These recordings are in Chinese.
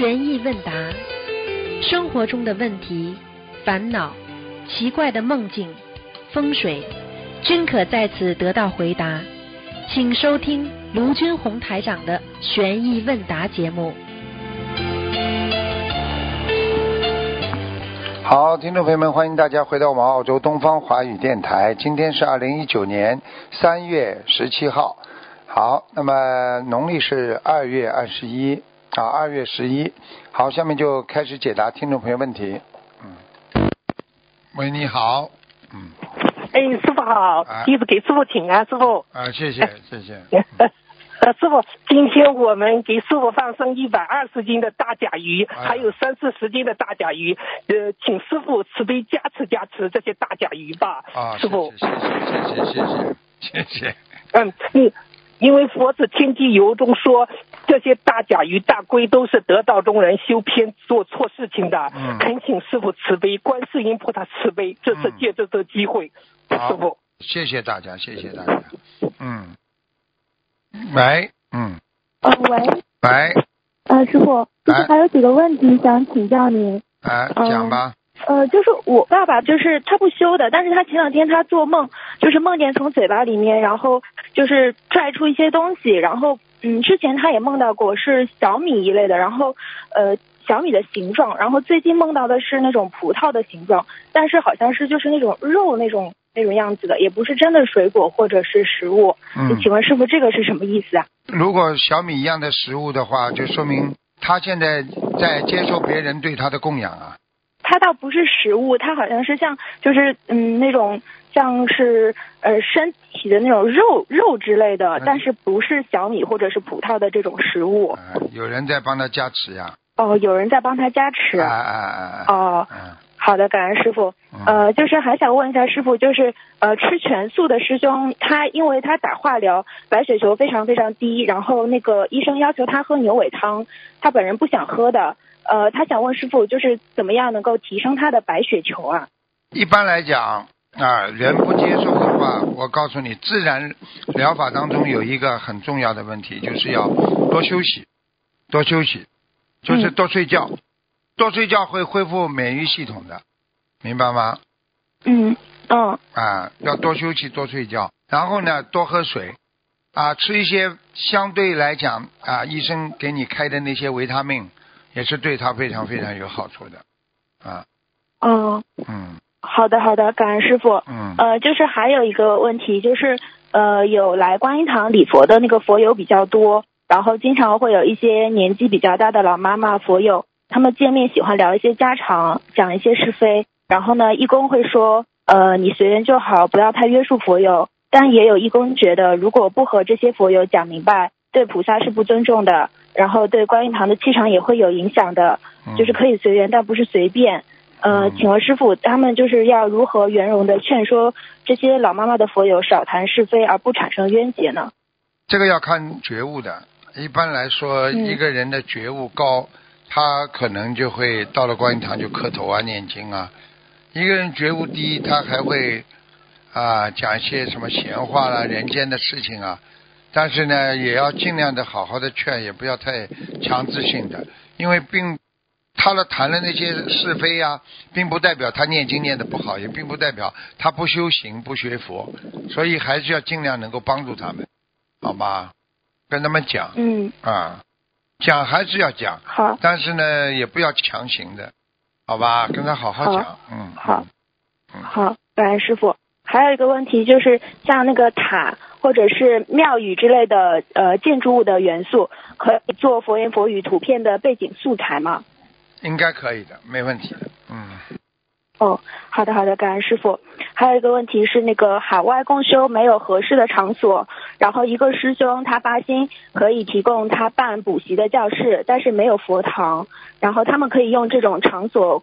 悬疑问答，生活中的问题、烦恼、奇怪的梦境、风水，均可在此得到回答。请收听卢军红台长的悬疑问答节目。好，听众朋友们，欢迎大家回到我们澳洲东方华语电台。今天是二零一九年三月十七号。好，那么农历是二月二十一啊，二月十一。好，下面就开始解答听众朋友问题。嗯，喂，你好。嗯，哎，师傅好啊，弟子给师傅请安，师傅。啊，谢谢，谢谢。呃，师傅，今天我们给师傅放生一百二十斤的大甲鱼，哎还有三四十斤的大甲鱼，呃，请师傅慈悲加持加持这些大甲鱼吧，啊，师傅。谢谢，谢谢，谢谢，谢谢。嗯，因因为佛子天机游中说，这些大甲鱼、大龟都是得道中人修偏做错事情的，嗯恳请师傅慈悲，观世音菩萨慈悲，这次嗯借这次机会，好师傅。谢谢大家，谢谢大家。嗯，喂，嗯，呃，喂，喂，呃，师傅，师哎傅还有几个问题想请教您。来嗯讲吧。呃，就是我爸爸，就是他不修的，但是他前两天他做梦，就是梦见从嘴巴里面，然后就是拽出一些东西，然后嗯，之前他也梦到过是小米一类的，然后呃小米的形状，然后最近梦到的是那种葡萄的形状，但是好像是就是那种肉那种那种样子的，也不是真的水果或者是食物。嗯，请问师傅这个是什么意思啊？如果小米一样的食物的话，就说明他现在在接受别人对他的供养啊。它倒不是食物，它好像是像就是嗯那种像是呃身体的那种肉肉之类的嗯，但是不是小米或者是葡萄的这种食物。啊，有人在帮他加持呀。哦，有人在帮他加持。啊啊啊！啊哦，嗯好的，感恩师傅。嗯呃，就是还想问一下师傅，就是呃吃全素的师兄，他因为他打化疗，白血球非常非常低，然后那个医生要求他喝牛尾汤，他本人不想喝的。呃，他想问师傅，就是怎么样能够提升他的白血球啊？一般来讲啊，人不接受的话，我告诉你，自然疗法当中有一个很重要的问题，就是要多休息，多休息，就是嗯。多睡觉，多睡觉会恢复免疫系统的，明白吗？嗯嗯啊，要多休息，多睡觉，然后呢，多喝水，啊，吃一些相对来讲啊，医生给你开的那些维他命，也是对他非常非常有好处的，啊，嗯，嗯好的好的，感恩师傅。嗯，呃，就是还有一个问题，就是呃，有来观音堂礼佛的那个佛友比较多，然后经常会有一些年纪比较大的老妈妈佛友，他们见面喜欢聊一些家常，讲一些是非。然后呢，义工会说，呃，你随缘就好，不要太约束佛友。但也有义工觉得，如果不和这些佛友讲明白，对菩萨是不尊重的，然后对观音堂的气场也会有影响的。嗯就是可以随缘，但不是随便。呃，嗯请问师傅，他们就是要如何圆融的劝说这些老妈妈的佛友少谈是非，而不产生冤结呢？这个要看觉悟的。一般来说，嗯一个人的觉悟高，他可能就会到了观音堂就磕头啊、念经啊。一个人觉悟低，他还会啊讲一些什么闲话啦、人间的事情啊。但是呢，也要尽量的好好的劝，也不要太强制性的，因为并他的谈的那些是非呀、并不代表他念经念的不好，也并不代表他不修行、不学佛，所以还是要尽量能够帮助他们，好吗？跟他们讲嗯，啊，讲还是要讲，好，但是呢，也不要强行的，好吧？跟他好好好。讲，嗯，好。嗯，好，感恩师傅。还有一个问题就是，像那个塔或者是庙宇之类的呃建筑物的元素，可以做佛言佛语图片的背景素材吗？应该可以的，没问题的，嗯，哦，好的好的，感恩师傅。还有一个问题是，那个海外共修没有合适的场所，然后一个师兄他发心可以提供他办补习的教室，但是没有佛堂，然后他们可以用这种场所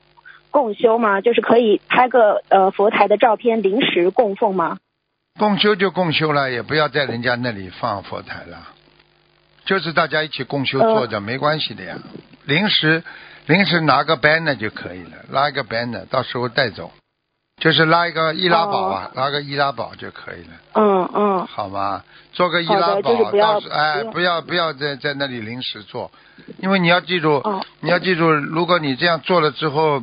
共修吗？就是可以拍个呃佛台的照片临时供奉吗？共修就共修了，也不要在人家那里放佛台了，就是大家一起共修做的，没关系的呀。临时临时拿个 banner 就可以了，拉一个 banner，到时候带走，就是拉一个易拉宝啊，拉个易拉宝就可以了，嗯嗯。好吗？做个易拉宝，就是到时哎，不不要不要在在那里临时做，因为你要记住，哦。你要记住，如果你这样做了之后，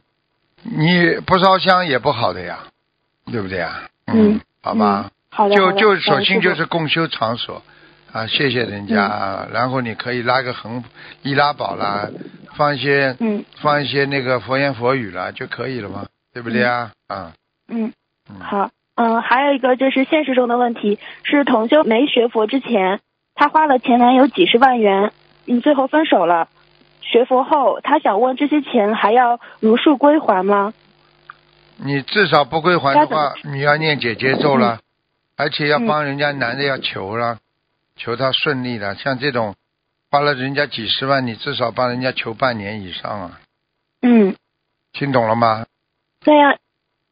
你不烧香也不好的呀，对不对呀？嗯，好吧。好的，就就首先就是共修场所啊，谢谢人家，啊，然后你可以拉个横易拉宝啦，放一些嗯放一些那个佛言佛语啦就可以了嘛，对不对啊？啊，嗯嗯，好，嗯，还有一个就是现实中的问题是，同修没学佛之前，她花了前男友几十万元，嗯，最后分手了。学佛后，她想问这些钱还要如数归还吗？你至少不归还的话，你要念姐姐咒了，而且要嗯帮人家男的要求了，求他顺利的。像这种花了人家几十万，你至少帮人家求半年以上啊，嗯，听懂了吗？那要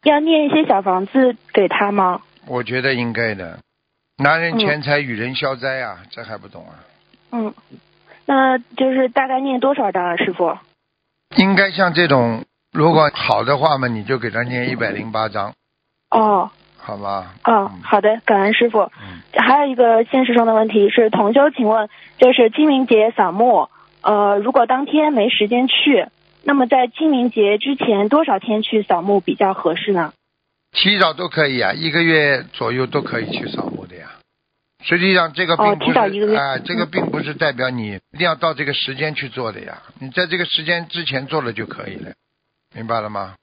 要念一些小房子给他吗？我觉得应该的。男人嗯钱财与人消灾啊，这还不懂啊？嗯，那就是大概念多少张啊，师傅？应该像这种，如果好的话嘛，你就给他念一百零八章，哦好吧？哦，好的，感恩师傅。嗯，还有一个现实中的问题是，同修，请问，就是清明节扫墓，呃，如果当天没时间去，那么在清明节之前多少天去扫墓比较合适呢？提早都可以啊，一个月左右都可以去扫墓的呀。实际上，这个并不是啊、这个嗯并不是代表你一定要到这个时间去做的呀。你在这个时间之前做了就可以了，明白了吗？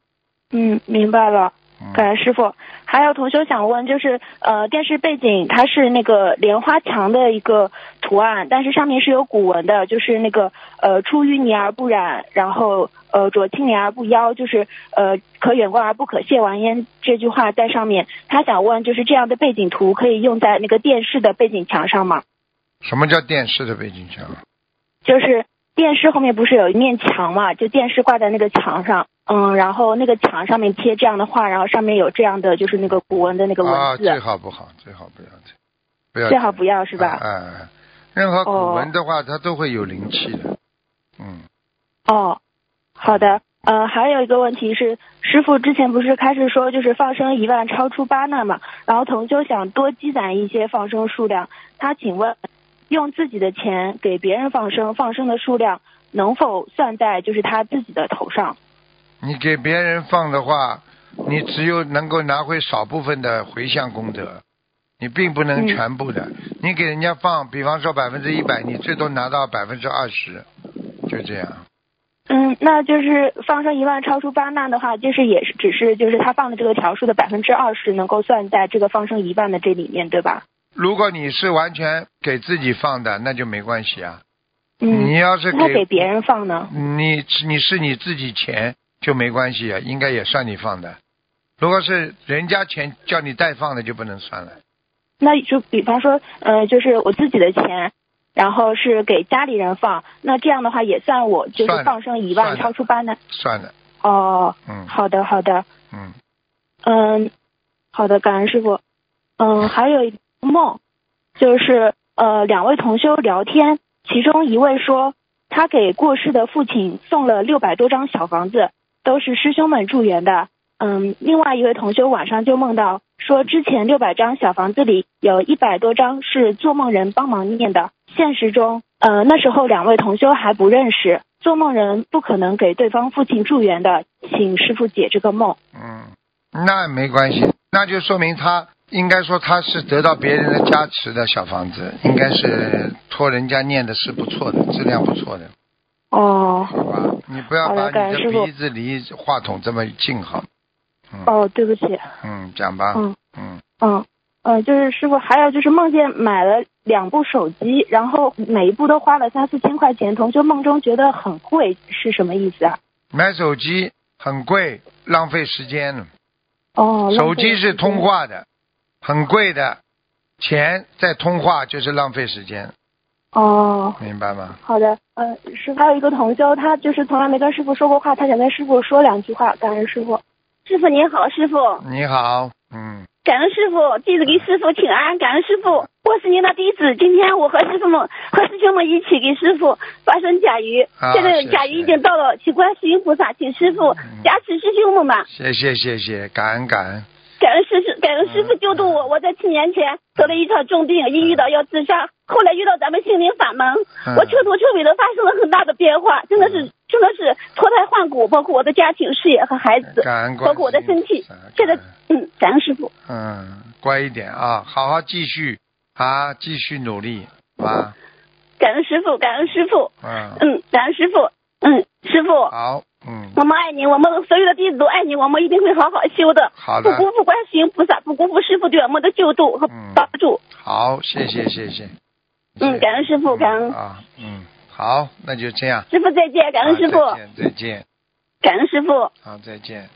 嗯，明白了，嗯，感恩师傅。还有同学想问，就是呃，电视背景它是那个莲花墙的一个图案，但是上面是有古文的，就是那个呃，出淤泥而不染，然后呃，濯清涟而不妖，就是呃，可远观而不可亵玩焉这句话在上面。他想问，就是这样的背景图可以用在那个电视的背景墙上吗？什么叫电视的背景墙？就是电视后面不是有一面墙嘛，就电视挂在那个墙上，嗯，然后那个墙上面贴这样的画，然后上面有这样的就是那个古文的那个啊，文字，最好不好，最好不要贴，不要最好不要是吧？哎、哎任何古哦文的话，它都会有灵气的。嗯，哦，好的。呃，还有一个问题是，师傅之前不是开始说就是放生一万超出八难嘛，然后同修想多积攒一些放生数量，他请问，用自己的钱给别人放生，放生的数量能否算在就是他自己的头上？你给别人放的话，你只有能够拿回少部分的回向功德，你并不能嗯全部的。你给人家放，比方说百分之一百，你最多拿到百分之二十，就这样。嗯，那就是放生一万超出八万的话，就是也是只是就是他放的这个条数的百分之二十能够算在这个放生一万的这里面，对吧？如果你是完全给自己放的，那就没关系啊。嗯，你要是给给别人放呢？你你是你自己钱就没关系啊，应该也算你放的。如果是人家钱叫你代放的，就不能算了。那就比方说，呃，就是我自己的钱，然后是给家里人放，那这样的话也算我就是放生一万超出八呢。算的，哦，嗯好的好的，嗯，嗯，好的，感恩师傅。嗯，还有梦，就是呃，两位同修聊天，其中一位说他给过世的父亲送了六百多张小房子，都是师兄们助缘的。嗯，另外一位同修晚上就梦到说，之前六百张小房子里有一百多张是做梦人帮忙念的。现实中，呃，那时候两位同修还不认识，做梦人不可能给对方父亲助缘的，请师傅解这个梦。嗯，那没关系，那就说明他应该说他是得到别人的加持的小房子，应该是托人家念的是不错的，质量不错的，哦好吧？你不要把你的鼻子离话筒这么近好。嗯哦，对不起，嗯，讲吧。嗯嗯嗯呃，就是师傅，还有就是梦见买了两部手机，然后每一部都花了三四千块钱，同学梦中觉得很贵，是什么意思啊？买手机很贵，浪费时间了。哦，手机是通话。话的，很贵的，钱在通话就是浪费时间，哦，明白吗？好的，呃，师傅还有一个同修，他就是从来没跟师傅说过话，他想跟师傅说两句话，感恩师傅。师傅您好，师傅，你好，嗯，感恩师傅，弟子给师傅请安，感恩师傅。我我是您的弟子，今天我和师傅们和师兄们一起给师傅发生甲鱼，啊现在甲鱼已经到了，请观世音菩萨，请师傅嗯加持师兄们吧。谢谢谢谢，感恩感恩。感恩师师，感恩师傅救度我。我在七年前得了一场重病，一遇到要自杀，后来遇到咱们心灵法门，嗯。我彻头彻尾的发生了很大的变化，真的是真的是脱胎换骨，包括我的家庭、事业和孩子，感恩包括我的身体。现在。嗯，感恩师傅，嗯，乖一点啊，好好继续啊，继续努力啊，感恩师傅，感恩师傅，嗯，嗯，感恩师傅，嗯，师傅，好，嗯，我们爱你，我们所有的弟子都爱你，我们一定会好好修的，好的，不辜负观世音菩萨，不辜负师傅对我们的救度和嗯帮助。好，谢谢谢谢。嗯，感恩师傅，感恩啊，嗯，好，那就这样。师傅再见，感恩师傅，啊再见，再见，感恩师傅。好，再见。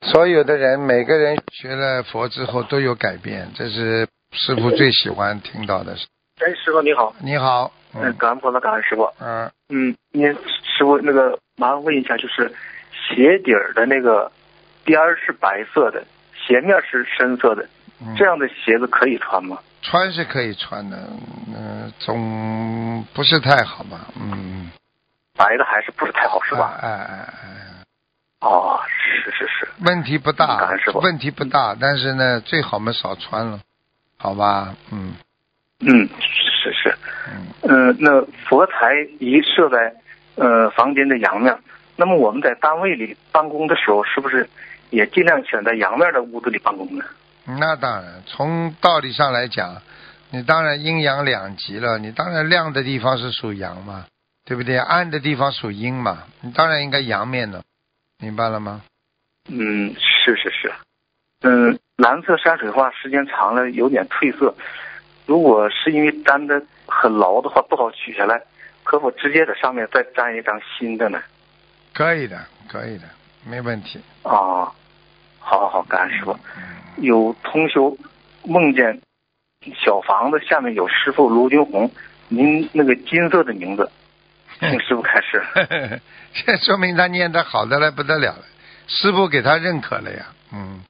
所有的人，每个人学了佛之后都有改变，这是师傅最喜欢听到的。哎，师傅你好，你好，嗯，嗯感恩菩萨，感恩师傅。嗯，嗯，您师傅那个麻烦问一下，就是鞋底儿的那个边儿是白色的，鞋面是深色的，嗯。这样的鞋子可以穿吗？穿是可以穿的，嗯、总不是太好吧，嗯，白的还是不是太好，是吧？哎哎哎哎，哦，是是是，问题不大问题不大，但是呢，最好嘛少穿了，好吧，嗯。嗯，是是，嗯，嗯、那佛台一设在呃房间的阳面，那么我们在单位里办公的时候，是不是也尽量选在阳面的屋子里办公呢？那当然，从道理上来讲，你当然阴阳两极了，你当然亮的地方是属阳嘛，对不对？暗的地方属阴嘛，你当然应该阳面的，明白了吗？嗯，是是是，嗯，蓝色山水画时间长了有点褪色，如果是因为粘的很牢的话，不好取下来，可否直接在上面再粘一张新的呢？可以的，可以的，没问题。啊，好好好，感恩师傅。嗯有同修梦见小房子下面有师傅卢军红，您那个金色的名字，请师傅开始。这说明他念的好的来不得了了，师傅给他认可了呀。嗯，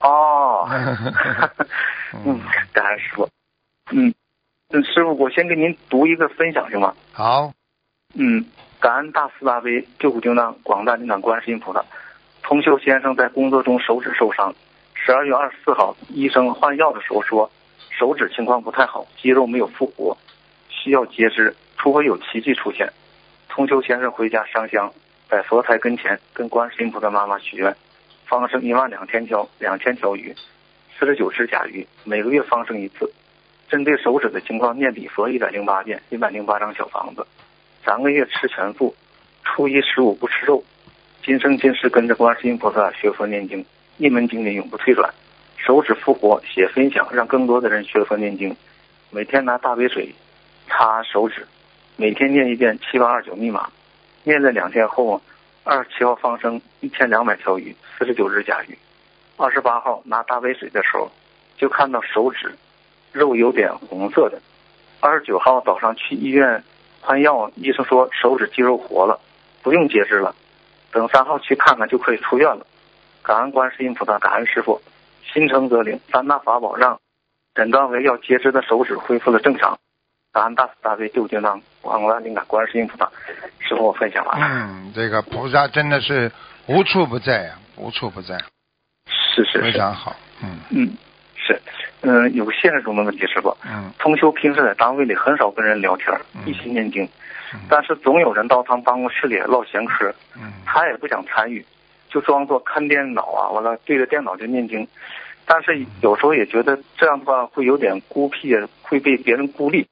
哦，嗯嗯，感恩师傅。嗯，嗯，师傅，我先给您读一个分享行吗？好，嗯，感恩大慈大悲救苦救难广大灵感观世音菩萨。通修先生在工作中手指受伤，十二月二十四号医生换药的时候说手指情况不太好，肌肉没有复活，需要截肢，除非有奇迹出现。通修先生回家上香，在佛台跟前跟观世音菩萨妈妈许愿，放生一万两千条两千条鱼，四十九只甲鱼，每个月放生一次。针对手指的情况，念礼佛一百零八遍，一百零八张小房子。三个月吃全素，初一十五不吃肉。今生今世跟着观世音菩萨学佛念经，一门精进永不退转。手指复活，写分享，让更多的人学佛念经。每天拿大杯水擦手指，每天念一遍七八二九密码。念了两天后，二十七号放生一千两百条鱼，四十九只甲鱼。二十八号拿大杯水的时候，就看到手指肉有点红色的。二十九号早上去医院换药，医生说手指肌肉活了，不用截肢了。等三号去看看就可以出院了。感恩观世音菩萨，感恩师傅，心诚则灵，三大法宝让诊断为要截肢的手指恢复了正常。感恩大慈大悲救救难广大灵感观世音菩萨，师傅我分享完了。嗯，这个菩萨真的是无处不在呀、无处不在，是是是，非常好。嗯嗯是，嗯、有个现实中的问题，师傅，嗯同修平时在单位里很少跟人聊天，嗯一起念经，嗯但是总有人到他办公室里唠闲嗑，嗯他也不想参与，就装作看电脑啊，完了对着电脑就念经。但是有时候也觉得这样的话会有点孤僻，会被别人孤立。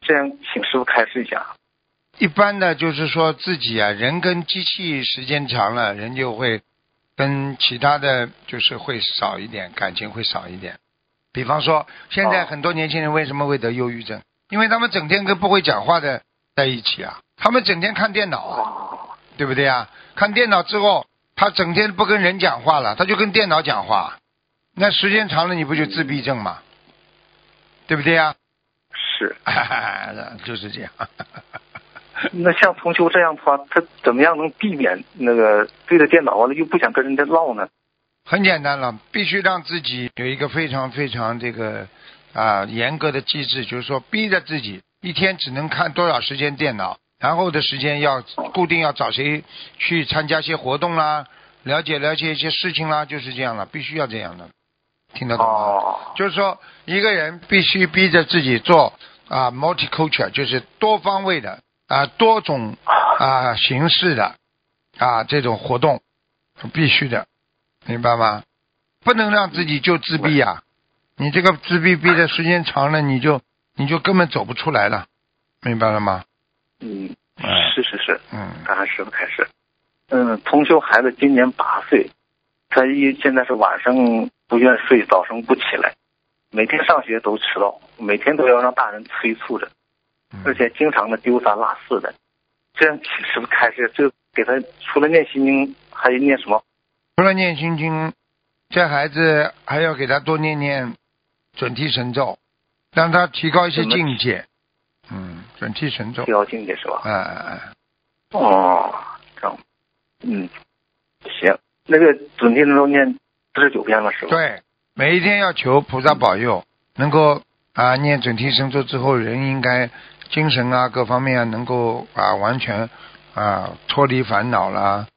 这样，请师傅开示一下。一般的就是说自己啊，人跟机器时间长了，人就会跟其他的就是会少一点，感情会少一点。比方说，现在哦很多年轻人为什么会得忧郁症？因为他们整天跟不会讲话的在一起啊，他们整天看电脑啊，哦，对不对啊？看电脑之后，他整天不跟人讲话了，他就跟电脑讲话，那时间长了，你不就自闭症吗？对不对呀？是。就是这样。那像同修这样的话，他怎么样能避免那个对着电脑完了又不想跟人家唠呢？很简单了，必须让自己有一个非常非常这个啊严格的机制，就是说逼着自己一天只能看多少时间电脑，然后的时间要固定要找谁去参加一些活动啦，了解了解一些事情啦，就是这样了，必须要这样的，听得懂吗？哦，就是说一个人必须逼着自己做啊 multicultural，就是多方位的啊多种啊形式的啊这种活动，必须的，明白吗？不能让自己就自闭呀、你这个自闭闭的时间长了，你就你就根本走不出来了，明白了吗？嗯，哎是是是，嗯，感恩师傅开始。嗯，同修孩子今年八岁，他一现在是晚上不愿睡，早上不起来，每天上学都迟到，每天都要让大人催促着，嗯而且经常的丢三落四的。这样是不是开始就给他除了念心经，还念什么？除了念心经，这孩子还要给他多念念准提神咒，让他提高一些境界。嗯，准提神咒提。高境界是吧？哎哎哎，哦，这样，嗯，行，那个准提神咒念四十九遍了是吧？，对，每一天要求菩萨保佑，能够啊念准提神咒之后，人应该精神啊各方面啊能够啊完全啊脱离烦恼啦，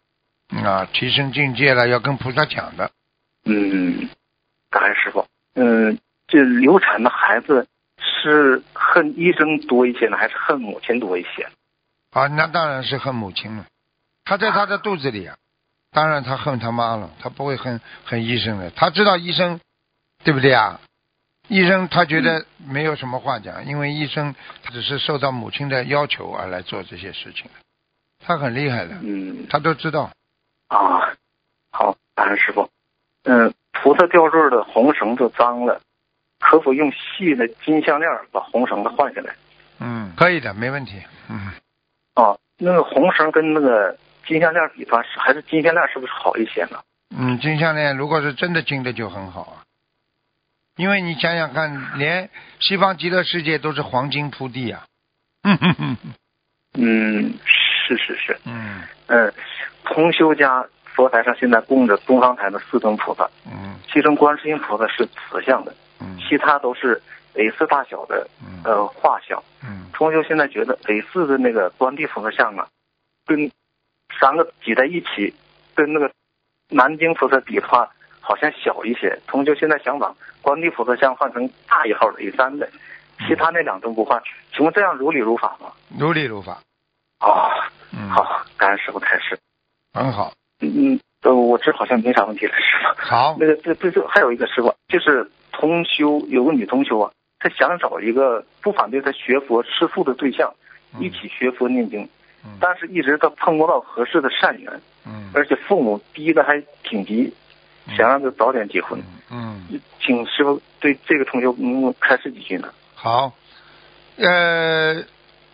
啊提升境界了，要跟菩萨讲的。嗯，感恩师傅。嗯，这流产的孩子是恨医生多一些呢，还是恨母亲多一些？啊，那当然是恨母亲了，他在他的肚子里啊，当然他恨他妈了，他不会恨恨医生的，他知道医生，对不对啊？医生他觉得没有什么话讲，因为医生他只是受到母亲的要求而来做这些事情的，他很厉害的，嗯，他都知道。啊，好，感恩师傅。嗯，菩萨吊坠的红绳子脏了，可否用细的金项链把红绳子换下来？嗯，可以的，没问题。嗯，啊，那个红绳跟那个金项链比方，是还是金项链是不是好一些呢？嗯，金项链如果是真的金的就很好啊，因为你想想看，连西方极乐世界都是黄金铺地啊。嗯哼哼哼嗯，是是是。嗯嗯，同修家佛台上现在供着东方台的四尊菩萨，嗯其中观世音菩萨是瓷像的，嗯其他都是 A 四大小的嗯呃画像。嗯同修现在觉得 A 四的那个观地菩萨像啊，跟三个挤在一起，跟那个南京菩萨比的话，好像小一些。同修现在想把观地菩萨像换成大一号的 A 三的，其他那两尊不换。请问这样如理如法吗？如理如法。哦，嗯，，好，感恩师傅开示。很好。嗯，呃，我这好像没啥问题了，师傅。好那，个这这这还有一个师傅，就是同修有个女同修啊，她想找一个不反对她学佛吃素的对象，嗯一起学佛念经，嗯但是一直她碰不到合适的善缘，嗯而且父母逼得还挺急，想让她早点结婚。嗯，请师傅对这个同修嗯开示几句呢？好。呃，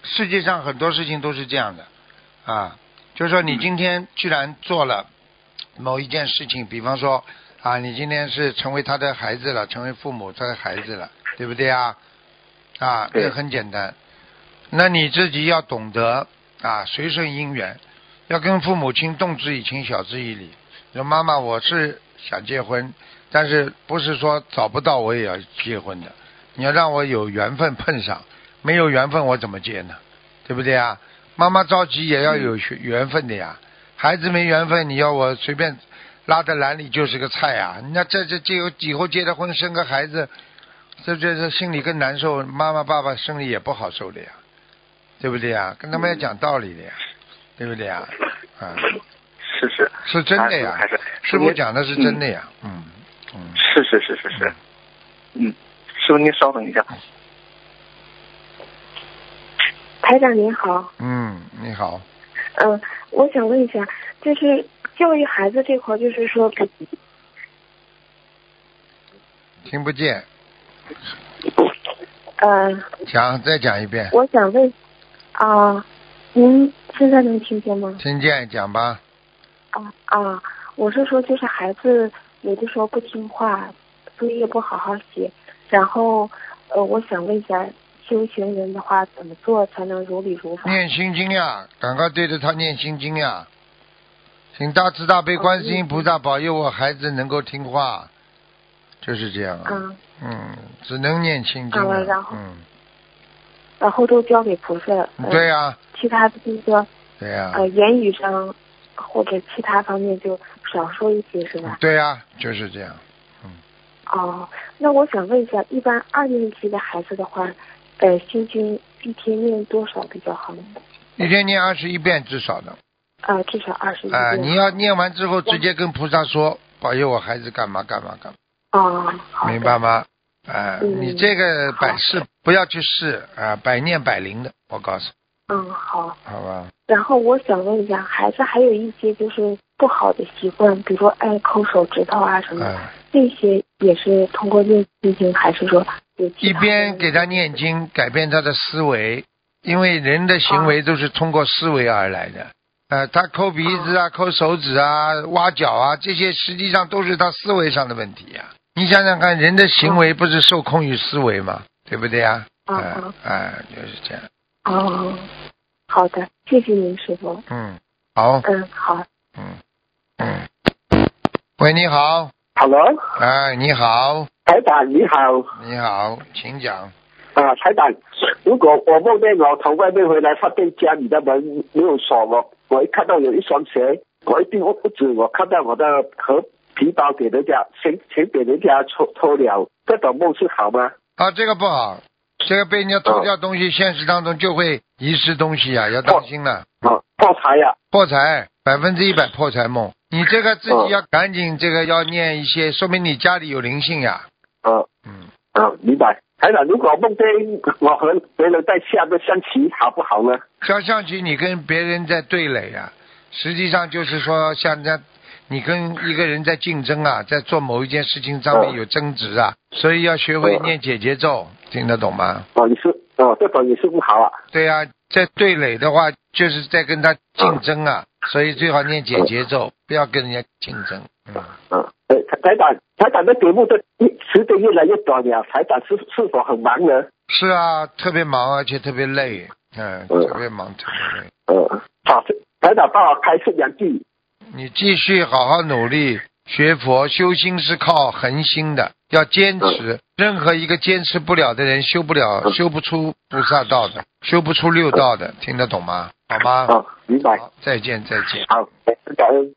世界上很多事情都是这样的啊，就是说你今天既然做了某一件事情，比方说啊，你今天是成为他的孩子了，成为父母他的孩子了，对不对啊？啊，对这很简单。那你自己要懂得啊，随顺因缘，要跟父母亲动之以情，晓之以理。说妈妈，我是想结婚，但是不是说找不到我也要结婚的。你要让我有缘分碰上，没有缘分我怎么结呢？对不对啊？妈妈着急也要有学缘分的呀。孩子没缘分，你要我随便拉在篮里就是个菜啊！那这这这有以后结了婚生个孩子，这这这心里更难受，妈妈爸爸心里也不好受的呀，对不对呀？跟他们要讲道理的呀，对不对呀？啊，是是是真的呀还是师傅讲的是真的呀，嗯嗯。是是是是是，嗯，师傅您稍等一下。台长您好，嗯，你好，嗯、我想问一下，就是教育孩子这块儿，就是说，听不见，呃，讲再讲一遍，我想问，啊、您现在能听见吗？听见讲吧。啊啊，我是说，就是孩子有的时候不听话，作业不好好写，然后，呃，我想问一下，修行人的话，怎么做才能如理如法？念心经呀，赶快对着他念心经呀。请大慈大悲观世音菩萨保佑我孩子能够听话，就是这样啊。啊嗯，只能念心经然后嗯，然后都交给菩萨。呃对呀、其他的就是说，对呀、呃，言语上或者其他方面就少说一些，是吧？对呀、就是这样。哦，那我想问一下，一般二年级的孩子的话，呃，心经一天念多少比较好呢？一天念二十一遍至少的。呃，至少二十一啊、遍。你要念完之后直接跟菩萨说，保佑我孩子干嘛干嘛干嘛，哦，好的明白吗？啊、嗯你这个百试不要去试啊、百念百灵的，我告诉嗯，好。好吧？然后我想问一下，孩子还有一些就是不好的习惯，比如说爱抠手指头啊什么这些也是通过念心经，还是说一边给他念经，改变他的思维，因为人的行为都是通过思维而来的。呃，他抠鼻子啊、抠手指啊、挖脚啊，这些实际上都是他思维上的问题呀、你想想看，人的行为不是受控于思维吗？对不对呀？啊哎啊哎，就是这样。哦，好的，谢谢您师傅。嗯，好，嗯，好。嗯嗯。喂，你好，Hello，哎，你好，台长你好，你好，请讲。啊，台长，如果我梦见我从外面回来，发现家里的门没有锁，我我一看到有一双鞋，我一进屋子，我看到我的和皮包给人家，钱钱给人家偷偷了，这种梦是好吗？啊，这个不好，这个被人家偷掉东西，现实当中就会遗失东西啊，要当心了。啊，破财呀、破财，百分之一百破财梦。你这个自己要赶紧，这个要念一些，说明你家里有灵性呀。啊，嗯，啊，明白。台长，如果梦见我和别人在下个象棋，好不好呢？下象棋，你跟别人在对垒啊，实际上就是说，像人家你跟一个人在竞争啊，在做某一件事情上面有争执啊，所以要学会念解结咒，听得懂吗？哦，你是哦，这种也是不好啊。对呀、在对垒的话，就是在跟他竞争啊，所以最好念解结咒，不要跟人家竞争。嗯。嗯，呃，台台长，台长的节目的时间越来越短了，台长是是否很忙呢？是啊，特别忙，而且特别累，嗯，嗯特别忙，特别累。呃，好，台长帮我开示两句。你继续好好努力学佛，修心是靠恒心的，要坚持。任何一个坚持不了的人，修不了，修不出菩萨道的，修不出六道的，听得懂吗？好吗？好，明白。再见，再见。好，感恩。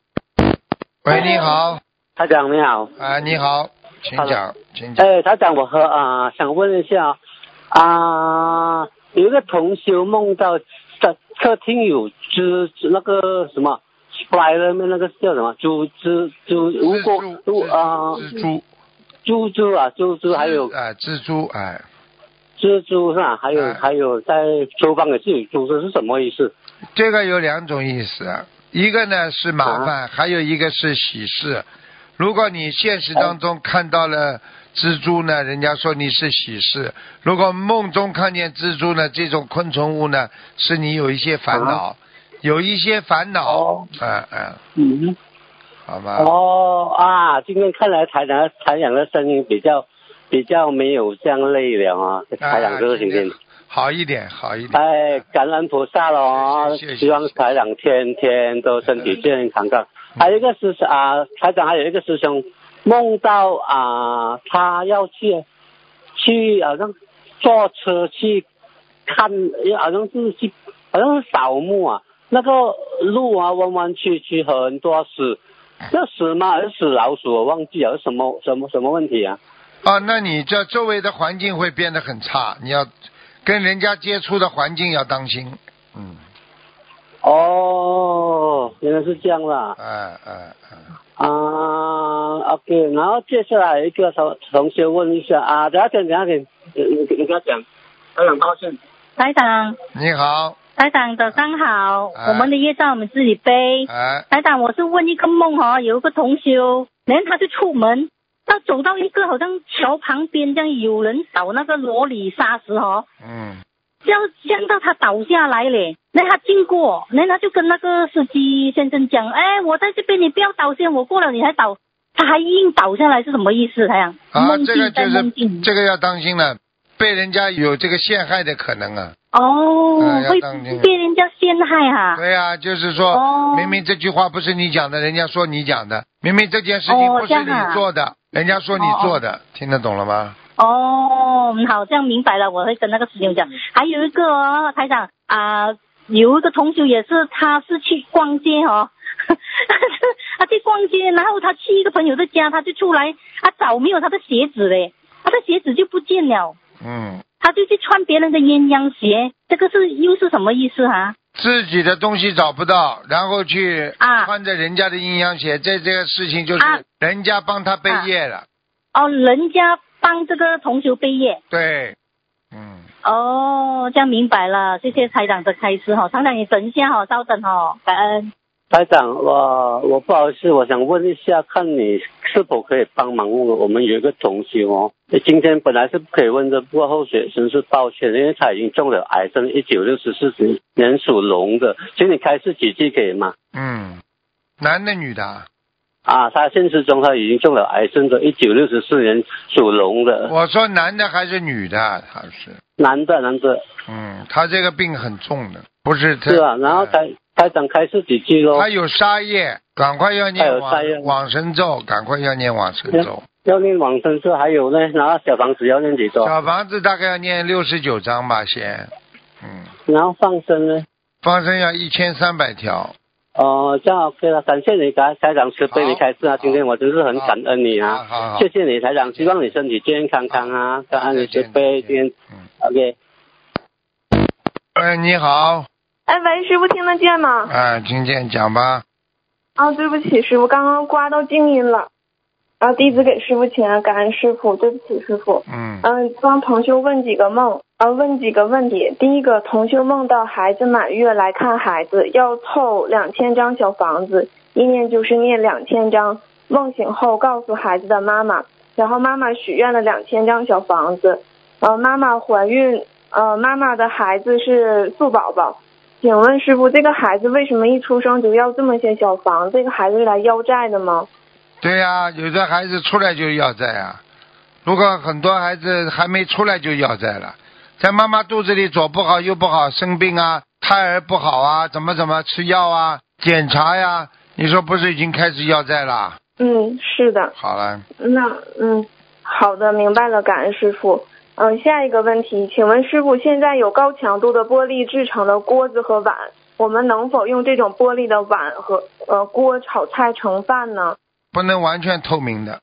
喂，你好，台长你好，啊，你好，请讲，请讲。哎，台长，我和啊、想问一下啊、有一个同修梦到在客厅有只那个什么 spider 那个叫什么猪蜘蛛，如果如啊蜘蛛，猪猪啊猪猪还有啊，蜘蛛，哎，蜘蛛是吧？还有、哎还有在厨房也是有猪，这是什么意思？这个有两种意思，啊，一个呢是麻啊烦，还有一个是喜事。如果你现实当中看到了蜘蛛呢，人家说你是喜事；如果梦中看见蜘蛛呢，这种昆虫物呢，是你有一些烦恼，有一些烦恼，哦嗯嗯，嗯，好吧？哦啊，今天看来台长台长的声音比较比较没有这样累了啊，台长这个今天。好一点，好一点。哎，感恩菩萨喽！希望台长天天都身体健康的。嗯还有一个师兄啊，台长还有一个师兄梦到啊，他要去去好像坐车去看，好像是去好像是扫墓啊，那个路啊弯弯曲曲，很多死，那死吗？还是死老鼠？我忘记了什么什么什么问题啊？啊，那你这周围的环境会变得很差，你要跟人家接触的环境要当心。嗯，哦，原来是这样啦。哎哎嗯，啊，OK，然后接下来一个同同学问一下啊，等一下等一下等你你你跟他讲，他很抱歉。台长，你好，台长早上好，哎我们的业障我们自己背。哎，台长，我是问一个梦哈、有一个同修，然后他就出门，他走到一个好像桥旁边这样，有人扫那个罗里沙石哈、嗯，这样这样到他倒下来嘞，那他经过，那他就跟那个司机先生讲，哎，我在这边，你不要倒先，我过了你还倒，他还硬倒下来是什么意思？他呀，啊，这个就是这个要当心了，被人家有这个陷害的可能啊。哦，会被人家陷害哈、对啊、就是说，哦。明明这句话不是你讲的，人家说你讲的；明明这件事情哦不是你做的，人家说你做的，听得懂了吗？哦，好，像明白了，我会跟那个师兄讲。还有一个哦，台长啊、有一个同学也是，他是去逛街哦，他去逛街，然后他去一个朋友的家，他就出来，他找没有他的鞋子嘞，他的鞋子就不见了，嗯，他就去穿别人的鸳鸯鞋，这个是又是什么意思啊？自己的东西找不到，然后去啊。穿着人家的鸳鸯鞋，这这个事情就是啊。人家帮他背业了。哦，人家帮这个同学背业。对，嗯，哦，这样明白了，谢谢台长的开示哈、台长你等一下哈、稍等哈、感恩。台长，我我不好意思，我想问一下，看你是否可以帮忙我？我们有一个同学哦，今天本来是不可以问的，不过后学生是抱歉，因为他已经中了癌症，一九六十四年属龙的，请你开示几句可以吗？嗯，男的女的啊？啊，他现实中他已经中了癌症的，一九六十四年属龙的，我说男的还是女的？他是，男的男的，嗯，他这个病很重的，不是他。是啊，然后台台长开始几句咯他，有杀业，赶快要念往生咒，赶快要念往生咒。要念往生咒，还有呢，然后小房子要念几多？小房子大概要念六十九章吧，先，嗯，然后放生呢？放生要一千三百条。哦，这样 OK 了，感谢你台台长慈悲，好你开示啊，今天我真是很感恩你啊，好好好谢谢你台长，希望你身体健健康康啊，感恩你慈悲，今天嗯，OK。哎，你好，哎，喂，师傅听得见吗？哎，听见讲吧。啊，对不起，师傅，刚刚刮到静音了。啊，弟子给师傅请安，感恩师傅，对不起师傅。嗯，嗯，帮同修问几个梦，啊，问几个问题。第一个，同修梦到孩子满月来看孩子，要凑两千张小房子，意念就是念两千张。梦醒后告诉孩子的妈妈，然后妈妈许愿了两千张小房子。呃，妈妈怀孕，呃，妈妈的孩子是素宝宝。请问师傅，这个孩子为什么一出生就要这么些小房？这个孩子是来要债的吗？对呀、有的孩子出来就要债啊，如果很多孩子还没出来就要债了，在妈妈肚子里左不好右不好，生病啊，胎儿不好啊，怎么怎么吃药啊，检查呀，你说不是已经开始要债了？嗯，是的。好了，那嗯，好的，明白了，感恩师傅。嗯，下一个问题，请问师傅，现在有高强度的玻璃制成的锅子和碗，我们能否用这种玻璃的碗和呃锅炒菜盛饭呢？不能完全透明的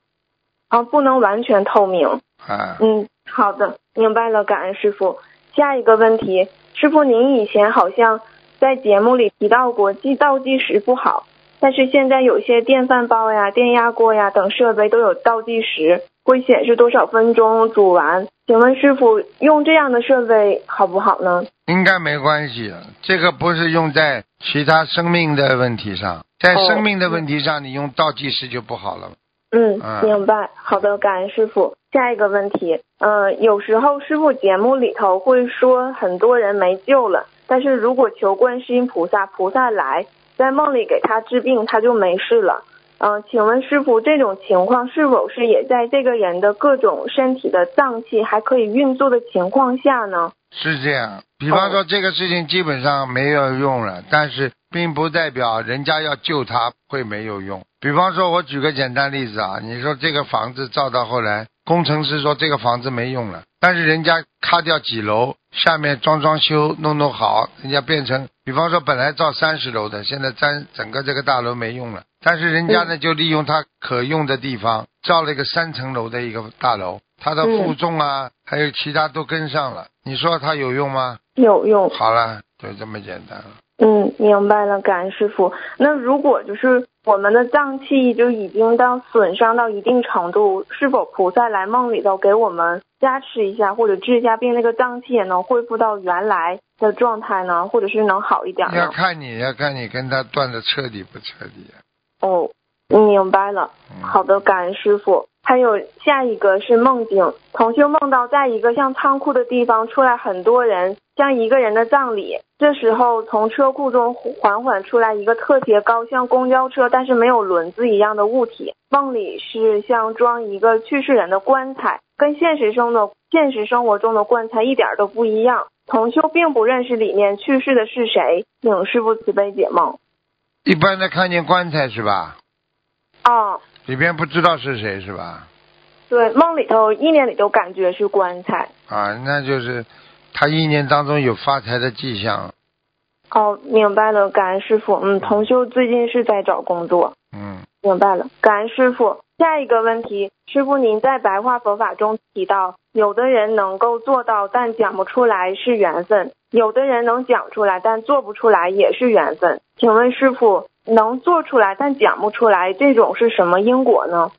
啊，不能完全透明。啊。嗯，好的，明白了，感恩师傅。下一个问题，师傅，您以前好像在节目里提到过计倒计时不好，但是现在有些电饭煲呀、电压锅呀等设备都有倒计时，会显示多少分钟煮完。请问师傅，用这样的设备好不好呢？应该没关系，这个不是用在其他生命的问题上，在哦生命的问题上，你用倒计时就不好了。嗯嗯，明白。好的，感恩师傅。下一个问题，呃，有时候师傅节目里头会说很多人没救了，但是如果求观世音菩萨，菩萨来在梦里给他治病，他就没事了。嗯、请问师傅，这种情况是否是也在这个人的各种身体的脏器还可以运作的情况下呢？是这样，比方说这个事情基本上没有用了，但是并不代表人家要救他会没有用。比方说，我举个简单例子啊，你说这个房子造到后来，工程师说这个房子没用了，但是人家咔掉几楼，下面装装修弄弄好，人家变成，比方说本来造三十楼的，现在三整个这个大楼没用了，但是人家呢就利用它可用的地方，造了一个三层楼的一个大楼，它的负重啊，还有其他都跟上了，你说它有用吗？有用。好了，就这么简单了。嗯，明白了，感恩师傅。那如果就是我们的脏器就已经到损伤到一定程度，是否菩萨来梦里头给我们加持一下，或者治一下病，那个脏器也能恢复到原来的状态呢？或者是能好一点要？看你要看你跟他断的彻底不彻底啊。哦，明白了。好的，感恩师傅。还有下一个是梦境，同修梦到在一个像仓库的地方出来很多人，像一个人的葬礼。这时候从车库中缓缓出来一个特别高，像公交车但是没有轮子一样的物体。梦里是像装一个去世人的棺材，跟现实中的现实生活中的棺材一点都不一样。同修并不认识里面去世的是谁，请师傅慈悲解梦。一般的看见棺材是吧？啊，里边不知道是谁是吧？对，梦里头意念里头感觉是棺材。啊，那就是他意念当中有发财的迹象。哦，明白了，感恩师傅。嗯，同修最近是在找工作。嗯，明白了，感恩师傅。下一个问题，师傅您在白话佛法中提到，有的人能够做到，但讲不出来是缘分；有的人能讲出来，但做不出来也是缘分。请问师傅，能做出来但讲不出来，这种是什么因果呢？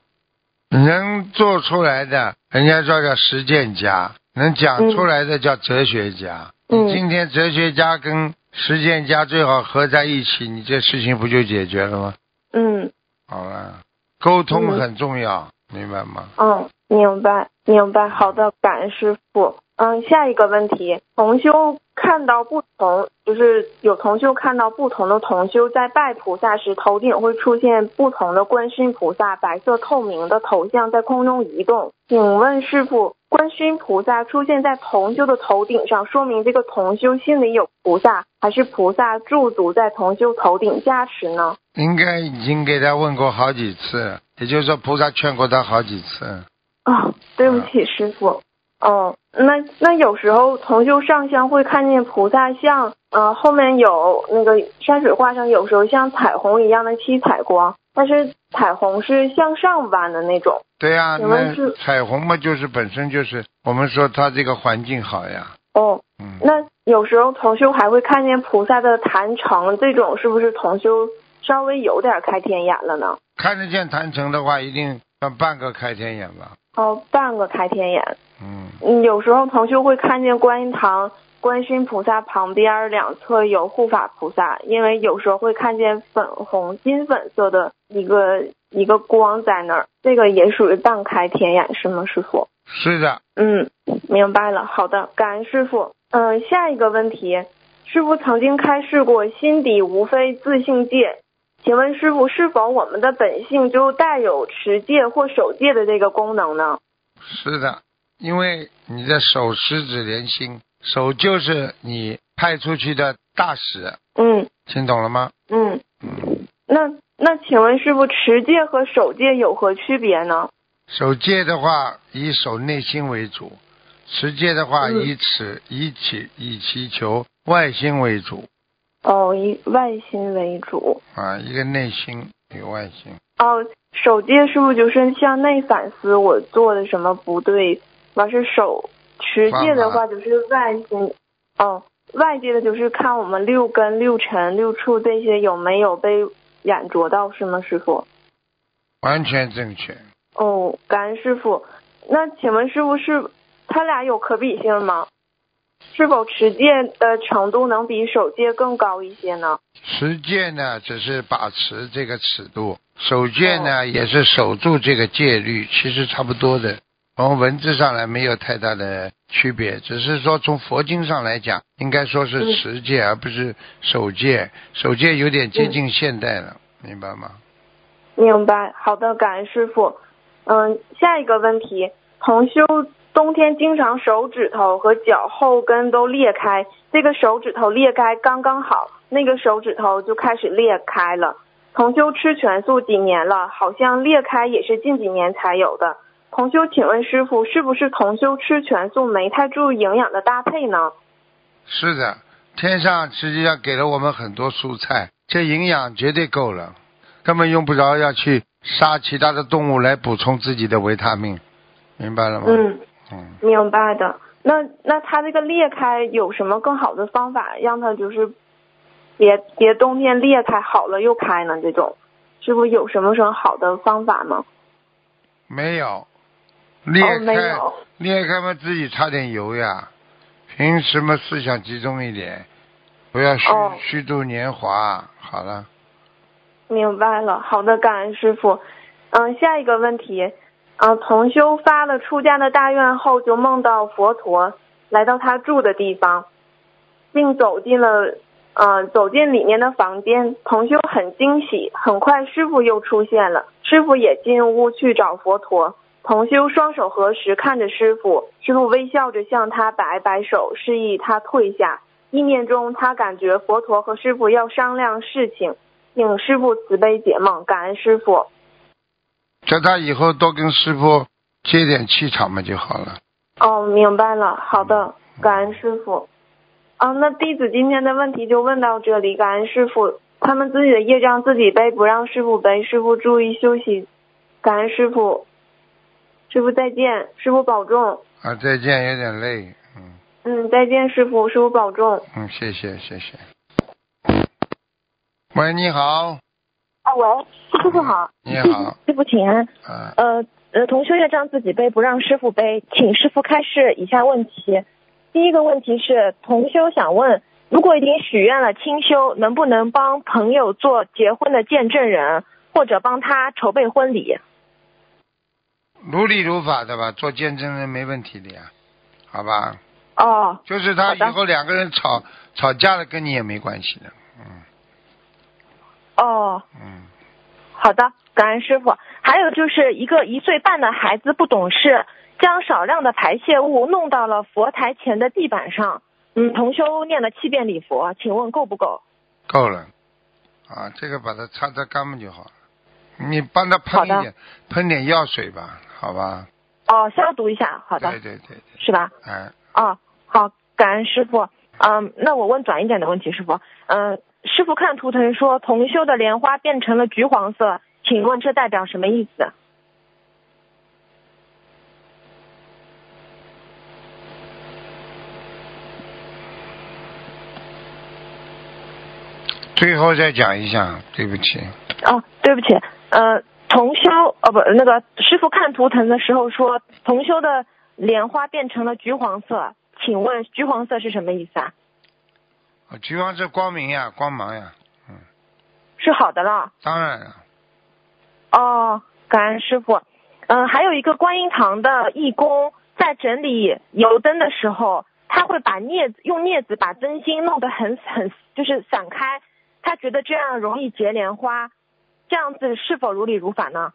能做出来的，人家说叫实践家；能讲出来的叫哲学家。嗯你今天哲学家跟实践家最好合在一起，你这事情不就解决了吗？嗯好了，沟通嗯很重要，明白吗？嗯，明白明白。好的，感恩师傅。嗯，下一个问题，同修看到不同，就是有同修看到不同的同修在拜菩萨时，头顶会出现不同的观世音菩萨白色透明的头像在空中移动。请问师傅，观世音菩萨出现在同修的头顶上，说明这个同修心里有菩萨，还是菩萨驻足在同修头顶加持呢？应该已经给他问过好几次了，也就是说菩萨劝过他好几次。哦，对不起，师傅。哦，那那有时候同修上香会看见菩萨像，呃，后面有那个山水画上有时候像彩虹一样的七彩光，但是彩虹是向上弯的那种。对呀、请问是那彩虹嘛，就是本身就是我们说它这个环境好呀。哦，嗯，那有时候同修还会看见菩萨的坛城，这种是不是同修稍微有点开天眼了呢？看得见坛城的话，一定要半个开天眼吧。哦，半个开天眼。嗯，嗯，有时候同修会看见观音堂观世音菩萨旁边两侧有护法菩萨，因为有时候会看见粉红金粉色的一个一个光在那儿，这个也属于半开天眼是吗，师傅？是的，嗯，明白了。好的，感恩师傅。嗯、下一个问题，师傅曾经开示过“心底无非自性戒”，请问师傅是否我们的本性就带有持戒或守戒的这个功能呢？是的，因为你的手十指连心，手就是你派出去的大使，嗯听懂了吗？嗯。嗯，那那请问师傅，持戒和守戒有何区别呢？守戒的话以守内心为主，持戒的话嗯以此以祈以祈求外心为主哦，以外心为主。啊，一个内心一个外心。哦，守戒是不是就是向内反思我做的什么不对？完是手持戒的话就是外心。哦，外界的就是看我们六根、六尘、六处这些有没有被染着到，是吗，师傅？完全正确。哦，感恩师傅。那请问师傅是他俩有可比性吗？是否持戒的程度能比守戒更高一些呢？持戒呢，只是把持这个尺度；守戒呢，也是守住这个戒律，其实差不多的。从文字上来没有太大的区别，只是说从佛经上来讲，应该说是持戒，而不是守戒。守戒有点接近现代了，明白吗？明白，好的，感恩师傅。嗯，下一个问题，同修冬天经常手指头和脚后跟都裂开，这个手指头裂开刚刚好，那个手指头就开始裂开了。同修吃全素几年了，好像裂开也是近几年才有的。同修，请问师傅，是不是同修吃全素没太注意营养的搭配呢？是的，天上实际上给了我们很多蔬菜，这营养绝对够了，根本用不着要去杀其他的动物来补充自己的维他命，明白了吗？嗯，嗯，明白的。那那它这个裂开有什么更好的方法，让它就是别别冬天裂开好了又开呢？这种师傅有什么什么好的方法吗？没有，裂开、有。裂开嘛，自己擦点油呀。平时嘛，思想集中一点，不要虚、哦虚度年华。好了，明白了，好的，感恩师傅。嗯，下一个问题，嗯，同修发了出家的大愿后，就梦到佛陀来到他住的地方，并走进了，呃，走进里面的房间。同修很惊喜，很快师傅又出现了，师傅也进屋去找佛陀。同修双手合十看着师傅，师傅微笑着向他摆摆手，示意他退下。意念中，他感觉佛陀和师傅要商量事情，请师傅慈悲解梦，感恩师傅。叫他以后多跟师傅接点气场嘛就好了。哦，明白了，好的，感恩师傅。啊，那弟子今天的问题就问到这里，感恩师傅。他们自己的业障自己背，不让师傅背，师傅注意休息。感恩师傅，师傅再见，师傅保重。啊，再见，有点累。嗯，嗯再见，师傅，师傅保重。嗯，谢谢，谢谢。喂，你好。啊，喂，师傅好。你好。师傅请安。啊。呃呃，同修业障自己背，不让师傅背，请师傅开示以下问题。第一个问题是，同修想问，如果已经许愿了清修，能不能帮朋友做结婚的见证人，或者帮他筹备婚礼？如理如法的吧，做见证人没问题的呀，好吧？哦。就是他以后两个人吵吵架了，跟你也没关系的，嗯。哦。嗯。好的，感恩师傅。还有就是一个一岁半的孩子不懂事，将少量的排泄物弄到了佛台前的地板上。嗯，同修念了七遍礼佛，请问够不够？够了，啊，这个把它擦擦干净就好了。你帮他喷一点，喷点药水吧，好吧？哦，消毒一下，好的。对对对对。是吧？哎。哦，好，感恩师傅。嗯，那我问短一点的问题，师傅。嗯，师傅看图腾说同修的莲花变成了橘黄色，请问这代表什么意思？最后再讲一下，对不起。哦，对不起，呃，同修哦不，那个师傅看图腾的时候说同修的莲花变成了橘黄色，请问橘黄色是什么意思啊？啊橘黄色光明呀，光芒呀，嗯。是好的了。当然了。哦，感恩师傅。嗯，还有一个观音堂的义工在整理油灯的时候，他会把镊子用镊子把灯芯弄得很很就是散开。他觉得这样容易结莲花，这样子是否如理如法呢？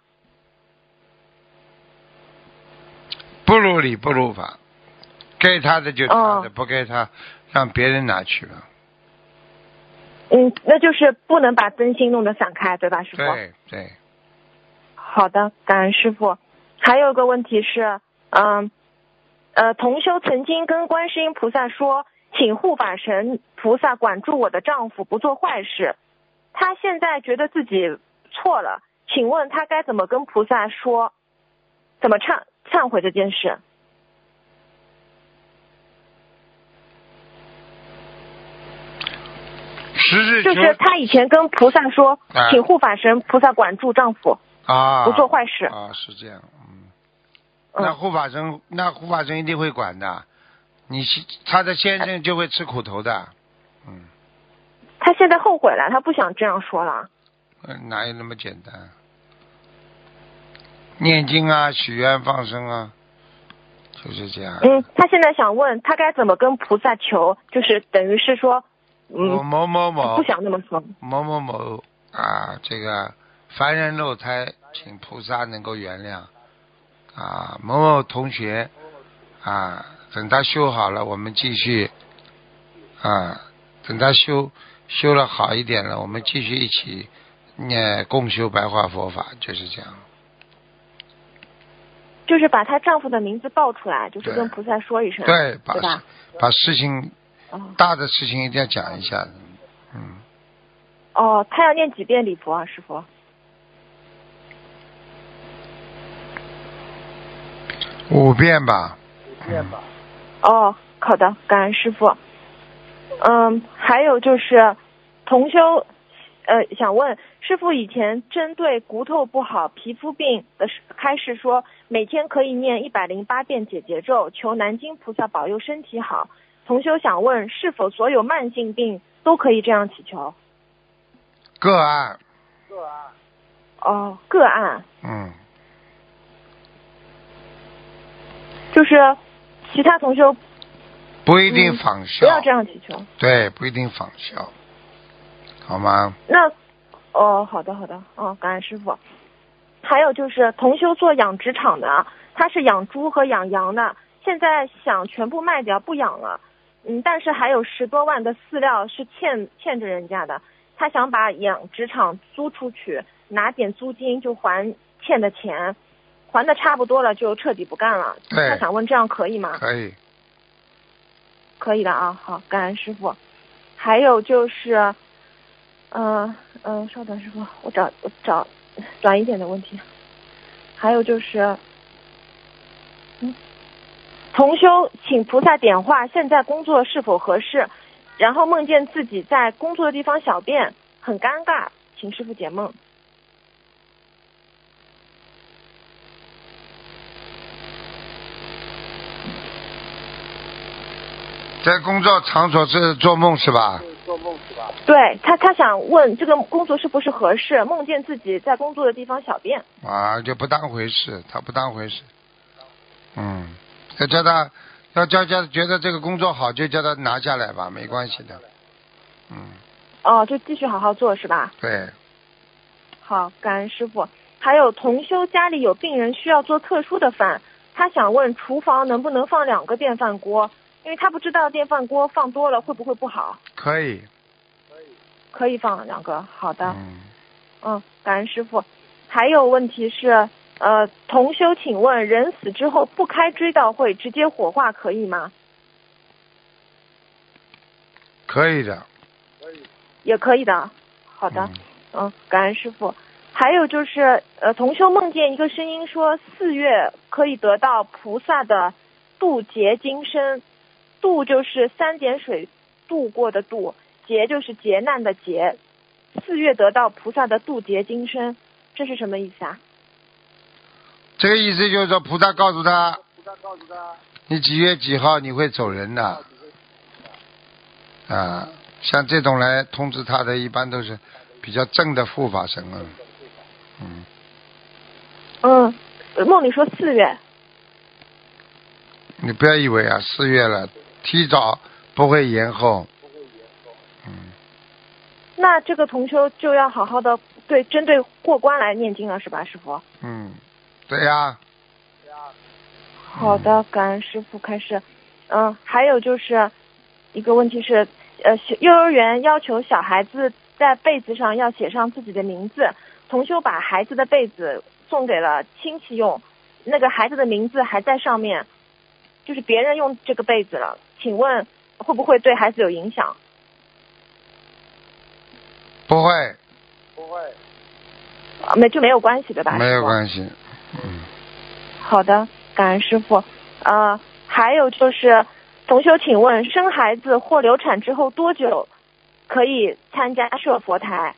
不如理不如法，该他的就他的，不该他让别人拿去了。嗯，那就是不能把真心弄得散开，对吧，师傅？对对。好的，感恩师傅。还有个问题是，嗯，呃，同修曾经跟观世音菩萨说。请护法神菩萨管住我的丈夫，不做坏事。他现在觉得自己错了，请问他该怎么跟菩萨说？怎么忏忏悔这件事？就是他以前跟菩萨说，请护法神菩萨管住丈夫，啊，不做坏事。啊，是这样，嗯。那护法神，那护法神一定会管的。你他的先生就会吃苦头的，嗯。他现在后悔了，他不想这样说了。嗯，哪有那么简单？念经啊，许愿放生啊，就是这样。嗯，他现在想问他该怎么跟菩萨求，就是等于是说，嗯，某某某不想那么说。某某某啊，这个凡人肉胎，请菩萨能够原谅啊，某某同学啊。等他修好了，我们继续啊。等他修修了好一点了，我们继续一起念共修白话佛法，就是这样。就是把她丈夫的名字报出来，就是跟菩萨说一声，对，把把事情大的事情一定要讲一下，嗯。哦，他要念几遍礼佛啊，师傅？五遍吧。五遍吧。哦，好的，感恩师傅。嗯，还有就是同修，呃，想问师傅，以前针对骨头不好、皮肤病的开示说，每天可以念一百零八遍解结咒，求南京菩萨保佑身体好。同修想问，是否所有慢性病都可以这样祈求？个案。个案。哦，个案。嗯。就是。其他同修不一定仿效，不要这样祈求。对，不一定仿效，好吗？那哦，好的好的，哦，感恩师傅。还有就是同修做养殖场的，他是养猪和养羊的，现在想全部卖掉不养了，嗯，但是还有十多万的饲料是欠欠着人家的，他想把养殖场租出去，拿点租金就还欠的钱。还的差不多了，就彻底不干了。对他想问这样可以吗？可以。可以的啊，好，感恩师傅。还有就是，嗯、呃、嗯、稍等，师傅，我找我找短一点的问题。还有就是，嗯，同修请菩萨点化，现在工作是否合适？然后梦见自己在工作的地方小便，很尴尬，请师傅解梦。在工作场所是做梦是吧？对他，他想问这个工作是不是合适？梦见自己在工作的地方小便。啊，就不当回事，他不当回事。嗯，要叫他，要叫叫觉得这个工作好，就叫他拿下来吧，没关系的。嗯，哦，就继续好好做是吧？对，好，感恩师傅。还有同修家里有病人需要做特殊的饭，他想问厨房能不能放两个电饭锅，因为他不知道电饭锅放多了会不会不好。可以。可以放两个，好的。嗯，感恩师傅。还有问题是，呃，同修，请问人死之后不开追悼会，直接火化可以吗？可以的。也可以的。好的。嗯，感恩师傅。还有就是，呃，同修梦见一个声音说，四月可以得到菩萨的渡劫金身，渡就是三点水渡过的渡。劫就是劫难的劫，四月得到菩萨的渡劫金身，这是什么意思啊？这个意思就是说，菩萨告诉他，你几月几号你会走人的，啊，像这种来通知他的，一般都是比较正的护法神了，嗯。嗯，梦里说四月。你不要以为啊，四月了，提早不会延后。嗯那这个同修就要好好的对针对过关来念经了，是吧，师傅？嗯，对呀。好的，感恩师傅开始。嗯，还有就是一个问题是，呃，幼儿园要求小孩子在被子上要写上自己的名字，同修把孩子的被子送给了亲戚用，那个孩子的名字还在上面，就是别人用这个被子了，请问会不会对孩子有影响？不会，不会啊，没就没有关系对吧？没有关系。嗯好的，感恩师傅。呃，还有就是，同修，请问生孩子或流产之后多久可以参加设佛台？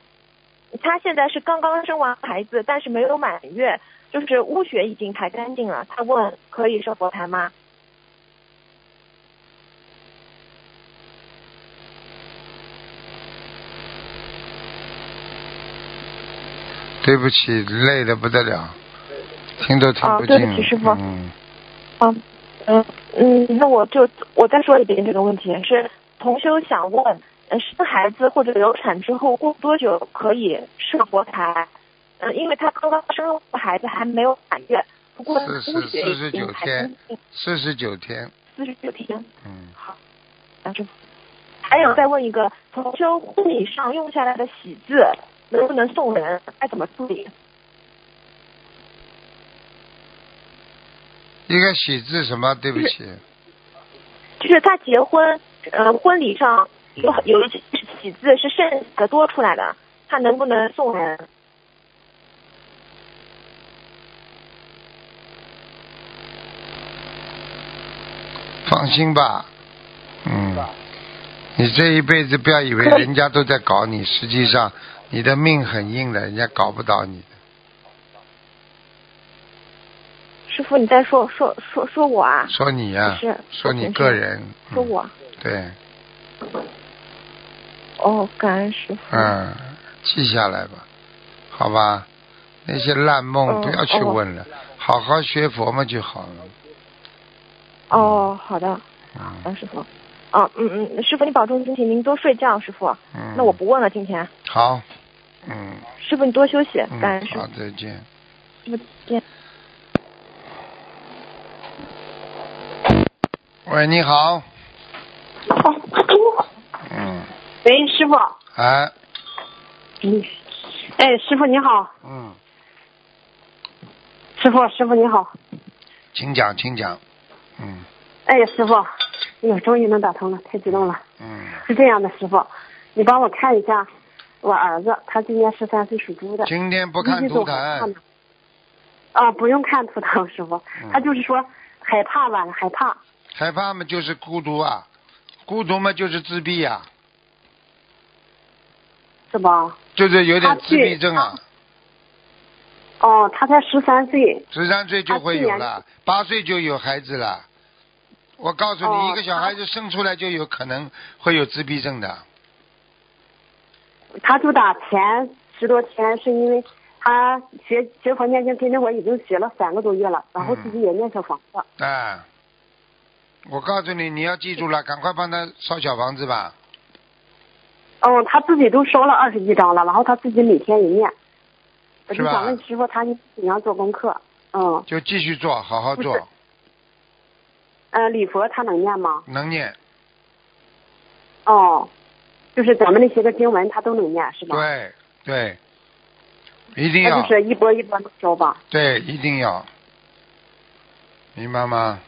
他现在是刚刚生完孩子，但是没有满月，就是污血已经排干净了。他问可以设佛台吗？对不起，累的不得了，听都听啊，不进。对不起，师傅。嗯，嗯嗯嗯，那我就我再说一遍这个问题是，同修想问，呃，生孩子或者流产之后过多久可以设佛台？嗯、因为他刚刚生了孩子还没有满月，不过四十四十九天，四十九天，四十九天。嗯，好师傅。还有再问一个，同修婚礼上用下来的喜字能不能送人？该怎么处理？一个喜字什么？对不起，就是他结婚，呃，婚礼上有有一些喜字是剩的多出来的，他能不能送人？放心吧，嗯，你这一辈子不要以为人家都在搞你，实际上你的命很硬的，人家搞不倒你的。师傅，你在说说说说我啊？说你呀、是说你个人，说我？对，哦，感恩师傅。嗯，记下来吧，好吧？那些烂梦嗯不要去哦问了，好好学佛嘛就好了。哦，好的，好的，师傅。哦，嗯嗯，师傅你保重身体，您多睡觉，师傅。嗯，那我不问了，今天。好，嗯师傅你多休息，感恩嗯，师傅好，，再见。师傅再见。喂，你好。嗯，喂，师傅。哎，嗯。哎，师傅你好。嗯，师师傅，师傅你好。请讲，请讲。嗯哎，师傅，哎呦，终于能打通了，太激动了。嗯，是这样的，师傅，你帮我看一下我儿子，他今年十三岁，属猪的。今天不看图腾，啊，不用看图腾，师傅，嗯 他就是说害怕吧，害怕。害怕嘛就是孤独啊，孤独嘛就是自闭啊，是吧？就是有点自闭症啊。哦，他才十三岁。十三岁就会有了，八岁就有孩子了。我告诉你，哦一个小孩子生出来就有可能会有自闭症的。他就打前十多天，是因为他学学佛念经跟着我已经学了三个多月了，然后自己也念小房子。哎，我告诉你，你要记住了，赶快帮他烧小房子吧。哦，他自己都烧了二十一张了，然后他自己每天也念。我是吧就想问师傅，他怎样做功课？嗯，就继续做，好好做，呃，礼佛他能念吗？能念。哦，就是咱们那些个经文他都能念是吧？对对，一定要那就是一波一波的烧吧。对，一定要，明白吗？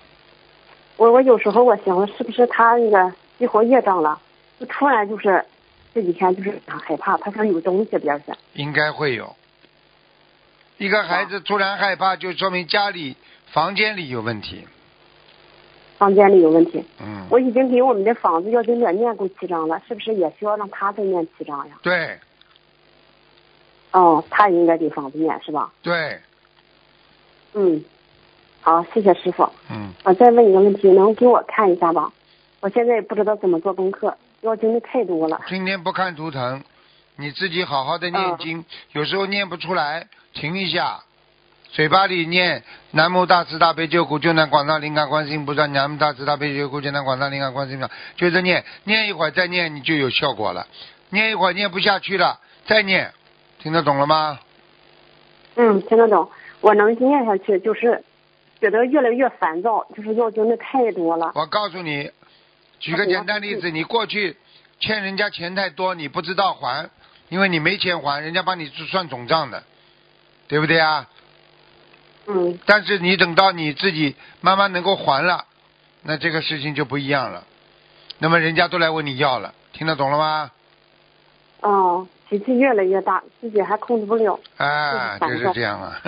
我我有时候我想，是不是他那个激活业障了？就突然就是这几天就是很害怕，他想有东西边上。应该会有。一个孩子突然害怕，就说明家里房间里有问题。房间里有问题。嗯，我已经给我们的房子要经者念过七章了，是不是也需要让他再念七章呀？对哦，他也应该给房子念是吧？对，嗯，好，谢谢师傅。嗯，我再问一个问题，能给我看一下吧？我现在也不知道怎么做功课，要经的太多了。今天不看图腾，你自己好好的念经，有时候念不出来，停一下，嘴巴里念南无大慈大悲救苦救难广大灵感观世音菩萨，南无大慈大悲救苦救难广大灵感观世音菩萨，就这念，念一会儿再念，你就有效果了。念一会儿念不下去了，再念，听得懂了吗？嗯，听得懂。我能念下去，就是觉得越来越烦躁，就是要求的太多了。我告诉你，举个简单例子，你过去欠人家钱太多，你不知道还，因为你没钱还，人家帮你算总账的，对不对啊？嗯。但是你等到你自己慢慢能够还了，那这个事情就不一样了。那么人家都来问你要了，听得懂了吗？哦，脾气越来越大，自己还控制不了。啊，嗯就是这样啊。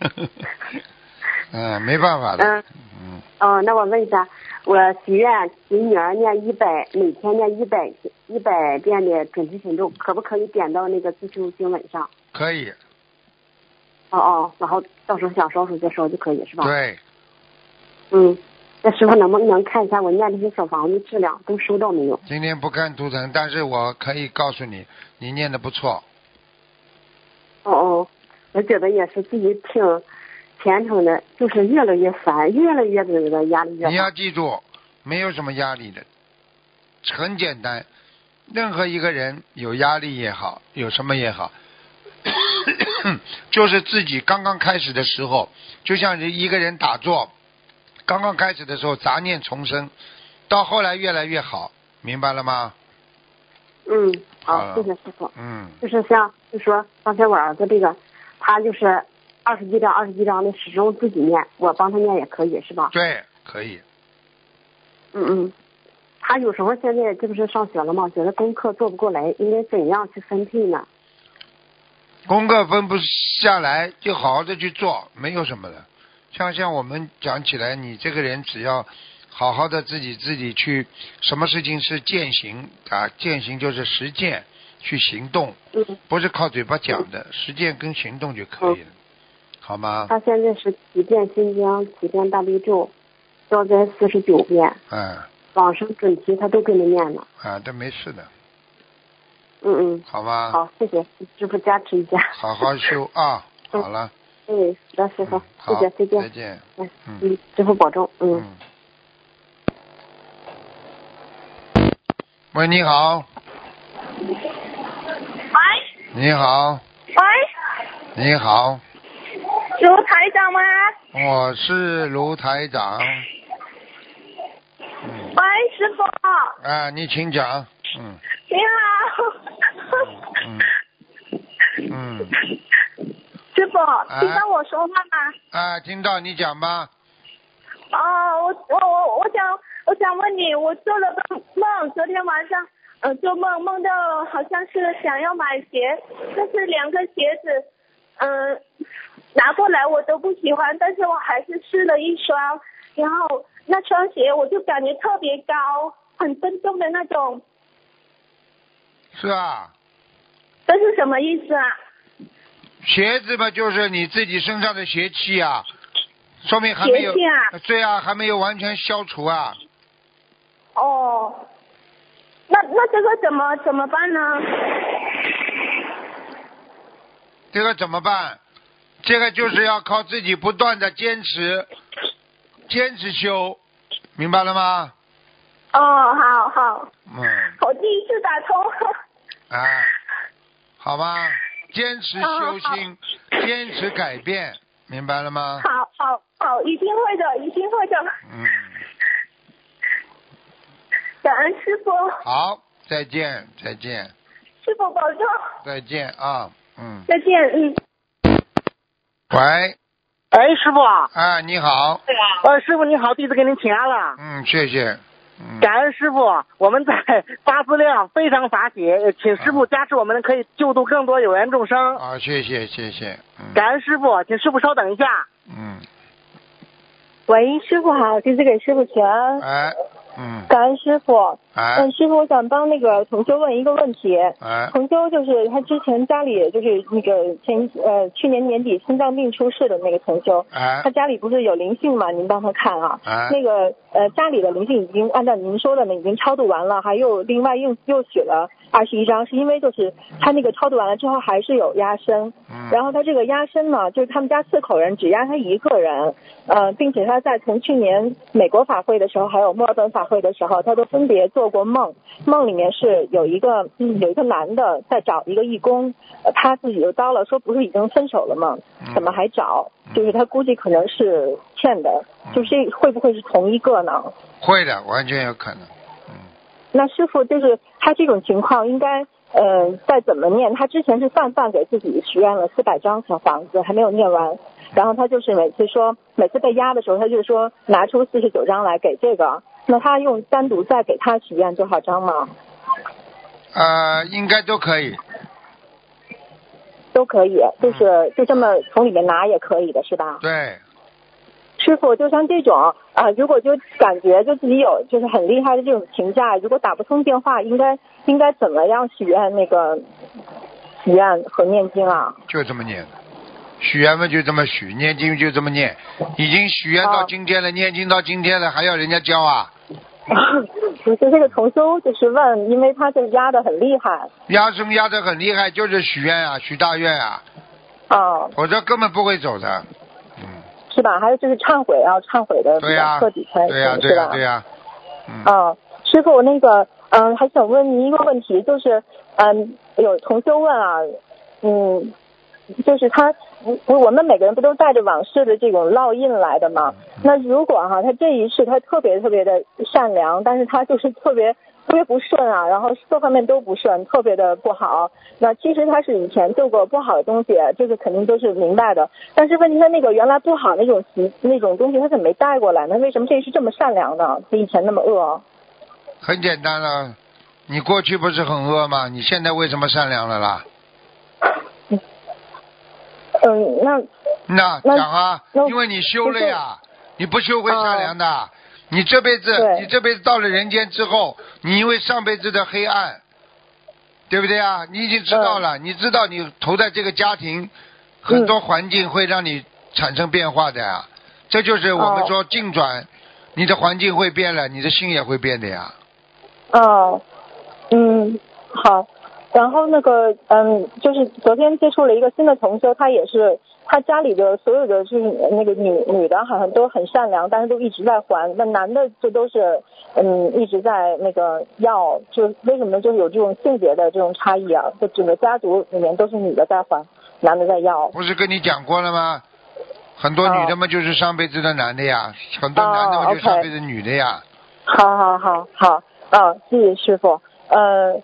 嗯，没办法的。嗯。嗯。哦，那我问一下，我许愿给女儿念一百，每天念一百一百遍的准提神咒，可不可以点到那个自修经文上？可以，哦哦，然后到时候想烧时再烧就可以是吧？。对，嗯，那师傅能不能看一下我念这些小房子质量都收到没有？今天不看图腾，但是我可以告诉你，你念的不错。哦哦，我觉得也是自己挺虔诚的，就是越来越烦，越来越这个压力越大。你要记住，没有什么压力的，很简单。任何一个人有压力也好，有什么也好，就是自己刚刚开始的时候，就像是一个人打坐，刚刚开始的时候杂念丛生，到后来越来越好，明白了吗？嗯，好好，谢谢师傅。嗯，就是像就说刚才我儿子这个，他就是二十几张二十几张的始终自己念，我帮他念也可以是吧？对，可以。嗯嗯，他有时候现在这不是上学了吗？觉得功课做不过来，应该怎样去分配呢？功课分不下来，就好好的去做，没有什么的。像像我们讲起来，你这个人只要好好的自己自己去，什么事情是践行啊？践行就是实践，去行动，不是靠嘴巴讲的，实践跟行动就可以了，好吗？他现在是几遍心经，几遍大悲咒，消灾四十九遍，嗯往生准提他都跟着念了。啊，这没事的，嗯嗯，好吧？好，谢谢师傅加持一下。好好修啊！好了，嗯，好的，师傅，谢谢，再见。再见。嗯嗯嗯，师傅保重。嗯。喂，你好，喂你好，喂，你好，卢台长吗？我是卢台长。喂，师傅，啊，你请讲。嗯你好。嗯嗯，师傅，听到我说话吗？啊，听到你讲吧。哦，我我我我想我想问你，我做了个梦，昨天晚上呃做梦梦到好像是想要买鞋，但是两个鞋子嗯、拿过来我都不喜欢，但是我还是试了一双，然后那双鞋我就感觉特别高，很笨重的那种，是啊，这是什么意思啊？鞋子嘛，就是你自己身上的邪气啊，说明还没有邪气啊，对啊，还没有完全消除啊。哦，那那这个怎么怎么办呢？这个怎么办？这个就是要靠自己不断的坚持，坚持修，明白了吗？哦，好好，嗯，我第一次打通。哎，好吧，坚持修哦心，坚持改变，明白了吗？好好好，一定会的，一定会的。嗯，感恩师傅，好，再见，再见，师傅保重，再见啊，嗯，再见，嗯。喂，哎，师傅啊，啊，你好，对啊呃，师傅你好，弟子给您请安了。嗯，谢谢，感恩师傅，我们在 发资料非常法喜，呃请师傅加持我们，可以救度更多有缘众生。啊，谢谢，谢谢，嗯感恩师傅，请师傅稍等一下。嗯，喂，师傅好，弟子给师傅请安。哎，嗯，感恩师傅。哎嗯，师傅，我想帮那个同修问一个问题。哎，同修就是他之前家里就是那个前呃去年年底心脏病出事的那个同修，哎他家里不是有灵性嘛？您帮他看啊。哎那个呃家里的灵性已经按照您说的呢，已经超度完了，还有另外又又许了二十一张，是因为就是他那个超度完了之后还是有压身，嗯然后他这个压身呢，就是他们家四口人只压他一个人，呃，并且他在从去年美国法会的时候，还有墨尔本法会的时候，他都分别做过梦，梦里面是有一个、嗯、有一个男的在找一个义工，呃他自己就叨了说不是已经分手了吗？怎么还找？就是他估计可能是欠的，就是这会不会是同一个呢？会的，完全有可能。那师傅就是他这种情况应该呃再怎么念？他之前是泛泛给自己许愿了四百张小房子，还没有念完。然后他就是每次说，每次被压的时候，他就说拿出四十九张来给这个。那他用单独再给他许愿多少张吗？呃，应该都可以。都可以，就是就这么从里面拿也可以的是吧？对，师傅，就像这种啊、如果就感觉就自己有就是很厉害的这种评价，如果打不通电话，应该应该怎么样许愿那个许愿和念经啊？就这么念。许愿嘛就这么许，念经就这么念，已经许愿到今天了，念经到今天了，还要人家教啊？不是这个重修就是问，因为他这压的很厉害压生压得很厉害，就是许愿啊，许大愿啊，哦，否则根本不会走的。是吧？还有就是忏悔要忏悔的比、较彻底才对呀、行，对呀、是吧？对呀、啊，师傅，我那个嗯，还想问您一个问题，就是嗯，有同修问啊，嗯，就是他，我我们每个人不都带着往事的这种烙印来的吗？那如果哈、他这一世他特别特别的善良，但是他就是特别特别不顺啊，然后各方面都不顺，特别的不好。那其实他是以前做过不好的东西，这个肯定都是明白的。但是问题他那个原来不好那种习那种东西，他怎么没带过来呢？为什么这是这么善良呢？他以前那么恶？很简单了。你过去不是很恶吗？你现在为什么善良了啦？嗯，那那那讲啊，因为你修了呀，你不修会善良的。哦你这辈子，你这辈子到了人间之后，你因为上辈子的黑暗，对不对啊？你已经知道嗯了，你知道你投在这个家庭，很多环境会让你产生变化的呀。这就是我们哦说进转，你的环境会变了，你的心也会变的呀。哦，嗯，好。然后那个，嗯，就是昨天接触了一个新的同修，他也是他家里的所有的就是那个女女的，好像都很善良，但是都一直在还。那男的就都是嗯一直在那个要，就为什么就是有这种性别的这种差异啊？就整个家族里面都是女的在还，男的在要。不是跟你讲过了吗？很多女的嘛就是上辈子的男的呀，很多男的嘛就是上辈子女的呀。好好好好，啊，谢谢师傅。呃，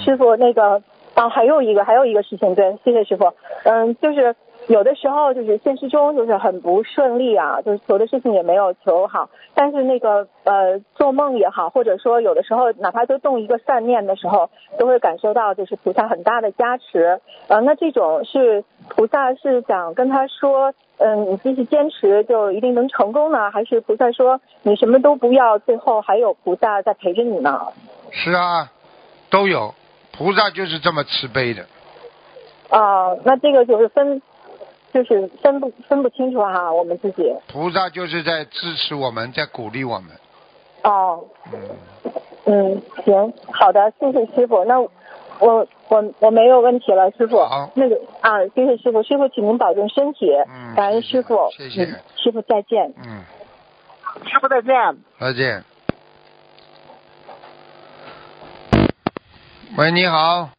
师傅那个啊，还有一个还有一个事情，对，谢谢师傅。嗯，就是有的时候就是现实中就是很不顺利啊，就是求的事情也没有求好，但是那个呃做梦也好，或者说有的时候哪怕就动一个善念的时候，都会感受到就是菩萨很大的加持。呃，那这种是菩萨是想跟他说，嗯，你继续坚持就一定能成功呢，还是菩萨说你什么都不要，最后还有菩萨在陪着你呢？是啊，都有，菩萨就是这么慈悲的。啊、那这个就是分，就是分不分不清楚哈、我们自己。菩萨就是在支持我们，在鼓励我们。哦，嗯，行，好的，谢谢师傅。那我我我没有问题了，师傅。那个啊，谢谢师傅，师傅请您保重身体。嗯，感恩师傅。谢谢嗯师傅再见。嗯，师傅再见。再见。喂，你好，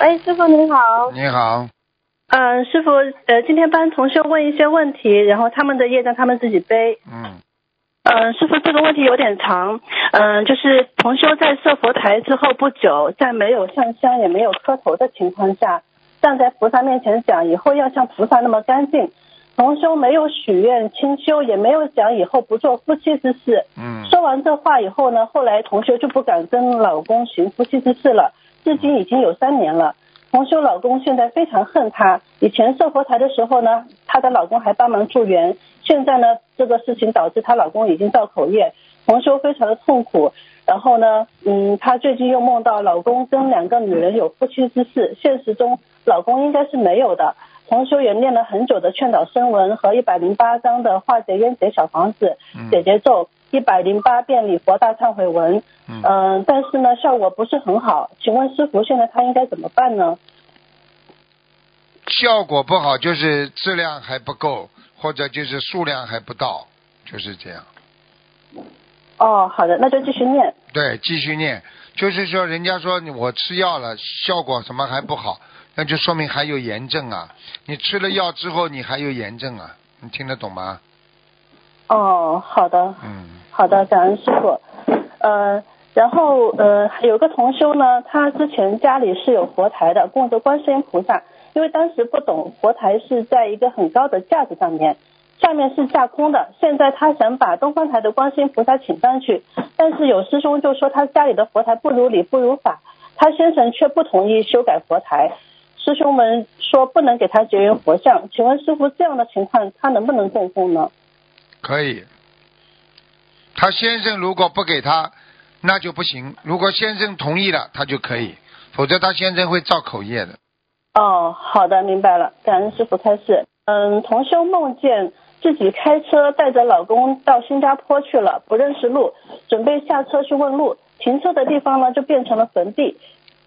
哎，师傅您好。你好，嗯、师傅，呃，今天帮同学问一些问题，然后他们的业障他们自己背。嗯，嗯、师傅，这个问题有点长。嗯、就是同修在设佛台之后不久，在没有上香也没有磕头的情况下，站在菩萨面前讲以后要像菩萨那么干净。同修没有许愿清修，也没有讲以后不做夫妻之事。嗯说完这话以后呢，后来同修就不敢跟老公行夫妻之事了，至今已经有三年了。同修老公现在非常恨她，以前设佛台的时候呢，她的老公还帮忙助缘，现在呢，这个事情导致她老公已经造口业，同修非常的痛苦。然后呢，嗯，她最近又梦到老公跟两个女人有夫妻之事，现实中老公应该是没有的。同修也念了很久的劝导声文和一百零八章的化解冤结小房子、解结咒，一百零八遍礼佛大忏悔文，嗯、但是呢效果不是很好。请问师傅，现在他应该怎么办呢？效果不好就是质量还不够，或者就是数量还不到，就是这样。哦，好的，那就继续念。对，继续念，就是说人家说我吃药了，效果什么还不好，那就说明还有炎症啊。你吃了药之后，你还有炎症啊，你听得懂吗？哦，好的，嗯，好的，感恩师傅。呃，然后呃，有个同修呢，他之前家里是有佛台的，供着观世音菩萨，因为当时不懂佛台是在一个很高的架子上面，下面是架空的。现在他想把东方台的观世音菩萨请上去，但是有师兄就说他家里的佛台不如理不如法，他先生却不同意修改佛台。师兄们说不能给他结缘佛像，请问师傅这样的情况他能不能供奉呢？可以。他先生如果不给他，那就不行；如果先生同意了，他就可以，否则他先生会造口业的。哦，好的，明白了，感恩师傅开示。嗯，同修梦见自己开车带着老公到新加坡去了，不认识路，准备下车去问路，停车的地方呢就变成了坟地，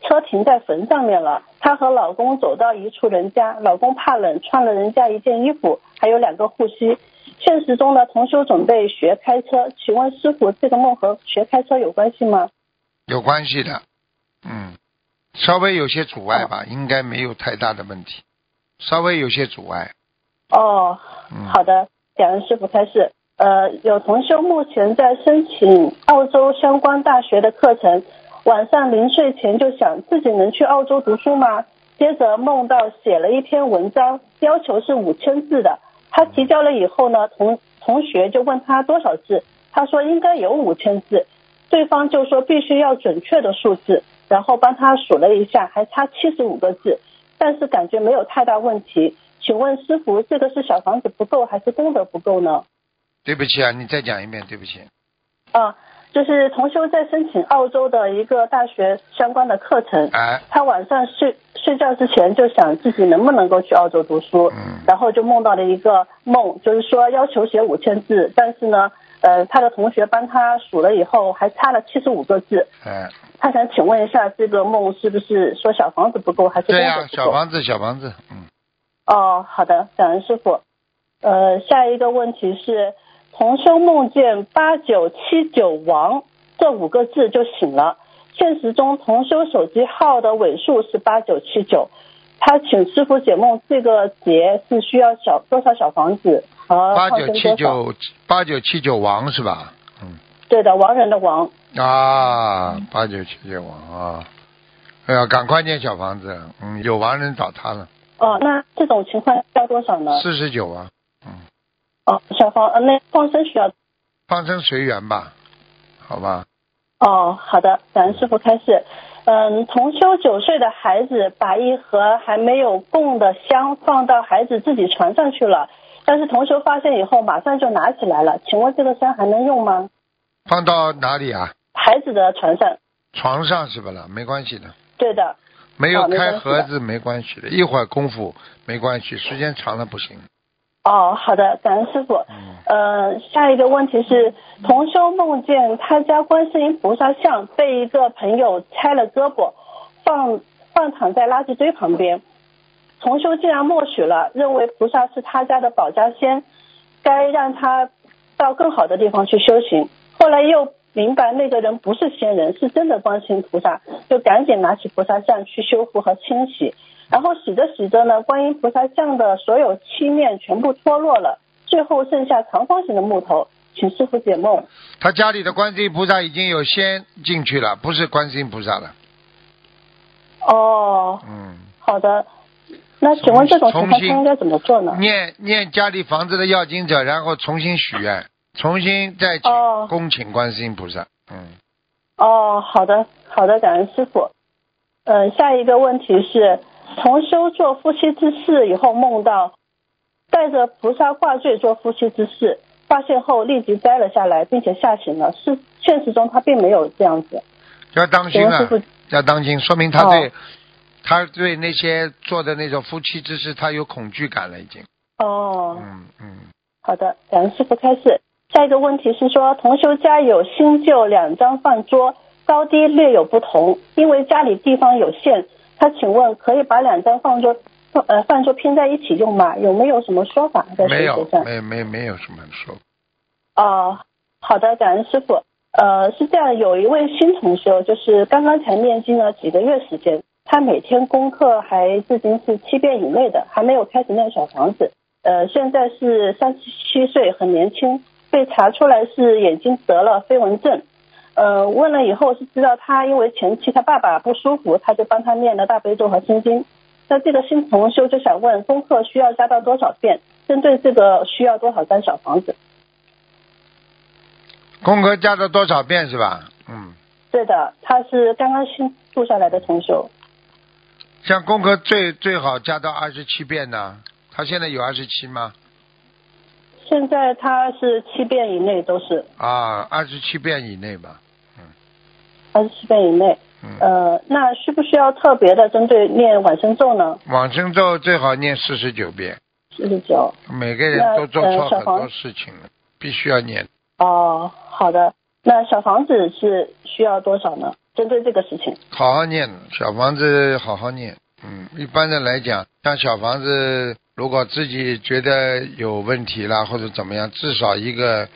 车停在坟上面了。她和老公走到一处人家，老公怕冷，穿了人家一件衣服，还有两个护膝。现实中呢，同修准备学开车，请问师傅，这个梦和学开车有关系吗？有关系的，嗯，稍微有些阻碍吧，应该没有太大的问题，稍微有些阻碍。哦，好的，感恩师傅开示。呃，有同修目前在申请澳洲相关大学的课程，晚上临睡前就想自己能去澳洲读书吗？接着梦到写了一篇文章，要求是五千字的。他提交了以后呢，同同学就问他多少字，他说应该有五千字，对方就说必须要准确的数字，然后帮他数了一下，还差七十五个字，但是感觉没有太大问题。请问师傅，这个是小房子不够还是功德不够呢？对不起啊，你再讲一遍，对不起。啊，就是同修在申请澳洲的一个大学相关的课程，哎，他晚上睡睡觉之前就想自己能不能够去澳洲读书，嗯。然后就梦到了一个梦，就是说要求写五千字，但是呢，呃，他的同学帮他数了以后还差了七十五个字，哎，他想请问一下，这个梦是不是说小房子不够还是功对呀？小房子，小房子，嗯，哦，好的，感恩师傅。呃，下一个问题是，同修梦见八九七九王这五个字就醒了。现实中，同修手机号的尾数是八九七九。他请师傅解梦，这个节是需要小多少小房子和八九七？九八九七九王是吧？嗯对的，亡人的亡。啊，八九七九王啊！哎呀，赶快建小房子，嗯，有亡人找他了，哦，那这种情况要多少呢？四十九啊，哦，小芳呃，那放生需要放生随缘吧，好吧？哦，好的，感恩师傅开始。嗯，同修九岁的孩子把一盒还没有供的香放到孩子自己船上去了，但是同修发现以后马上就拿起来了，请问这个香还能用吗？放到哪里啊？孩子的床上。床上是不啦？没关系的，对的。没有开盒子没关系的，一会儿功夫没关系，时间长了不行。哦，好的，感恩师傅。呃，下一个问题是，同修梦见他家观世音菩萨像被一个朋友拆了胳膊，放放躺在垃圾堆旁边。同修竟然默许了，认为菩萨是他家的保家仙，该让他到更好的地方去修行。后来又明白那个人不是仙人，是真的观世音菩萨，就赶紧拿起菩萨像去修复和清洗。然后洗着洗着呢，观音菩萨像的所有漆面全部脱落了，最后剩下长方形的木头，请师傅解梦。他家里的观世音菩萨已经有仙进去了，不是观世音菩萨了。哦，嗯，好的。那请问这种情况应该怎么做呢？念念家里房子的要经者，然后重新许愿，重新再请恭请观世音菩萨。嗯，哦，好的，好的，感恩师傅。呃，下一个问题是，同修做夫妻之事以后梦到带着菩萨挂坠做夫妻之事，发现后立即摘了下来，并且吓醒了。是现实中他并没有这样子。要当心啊要当心，说明他对、哦他对那些做的那种夫妻之事，他有恐惧感了，已经。哦，嗯嗯，好的，感恩师傅开示。下一个问题是说，同修家有新旧两张饭桌，高低略有不同，因为家里地方有限，他请问可以把两张放桌呃饭桌拼在一起用吗？有没有什么说法在没有没有？没没没有什么说。哦，好的，感恩师傅。呃，是这样，有一位新同学，就是刚刚才念经了几个月时间，他每天功课还至今是七遍以内的，还没有开始念小房子。呃，现在是三十七岁，很年轻，被查出来是眼睛得了飞蚊症。呃，问了以后是知道他因为前期他爸爸不舒服，他就帮他念了大悲咒和心经。那这个新同修就想问，功课需要加到多少遍？针对这个需要多少张小房子？功课加到多少遍是吧？嗯，对的，他是刚刚新住下来的同修。像功课最最好加到二十七遍呢。他现在有二十七吗？现在他是七遍以内都是啊，二十七遍以内吧。嗯二十七遍以内。嗯呃，那需不需要特别的针对念往生咒呢？往生咒最好念四十九遍，四十九。每个人都做错很多事情了，必须要念。哦，好的。那小房子是需要多少呢？针对这个事情。好好念，小房子好好念。嗯，一般的来讲，像小房子，如果自己觉得有问题啦，或者怎么样，至少一个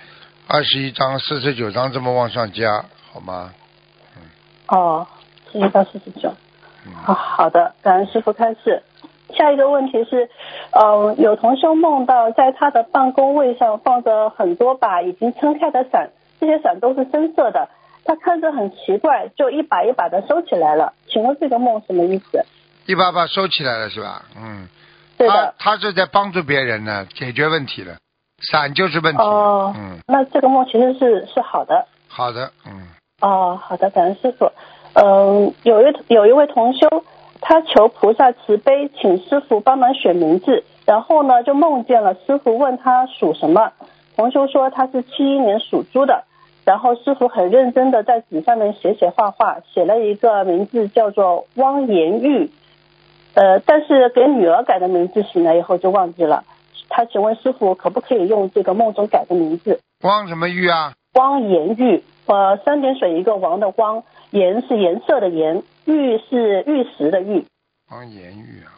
二十一张、四十九张这么往上加，好吗？哦，四十到四十九。好好的，感恩师傅开示。下一个问题是，呃，有同修梦到在他的办公位上放着很多把已经撑开的伞，这些伞都是深色的，他看着很奇怪，就一把一把的收起来了。请问这个梦什么意思？一把把收起来了是吧？嗯。他他是在帮助别人呢，解决问题的，伞就是问题。哦，嗯，那这个梦其实是是好的。好的，嗯，哦，好的，感恩师傅。嗯，有一有一位同修，他求菩萨慈悲，请师傅帮忙选名字，然后呢就梦见了师傅问他属什么，同修说他是七一年属猪的，然后师傅很认真的在纸上面写写画画，写了一个名字叫做汪延玉，呃，但是给女儿改的名字醒来以后就忘记了。他请问师傅可不可以用这个梦中改的名字？光什么玉啊？光颜玉，呃，三点水一个王的光，颜是颜色的颜，玉是玉石的玉。光颜玉啊，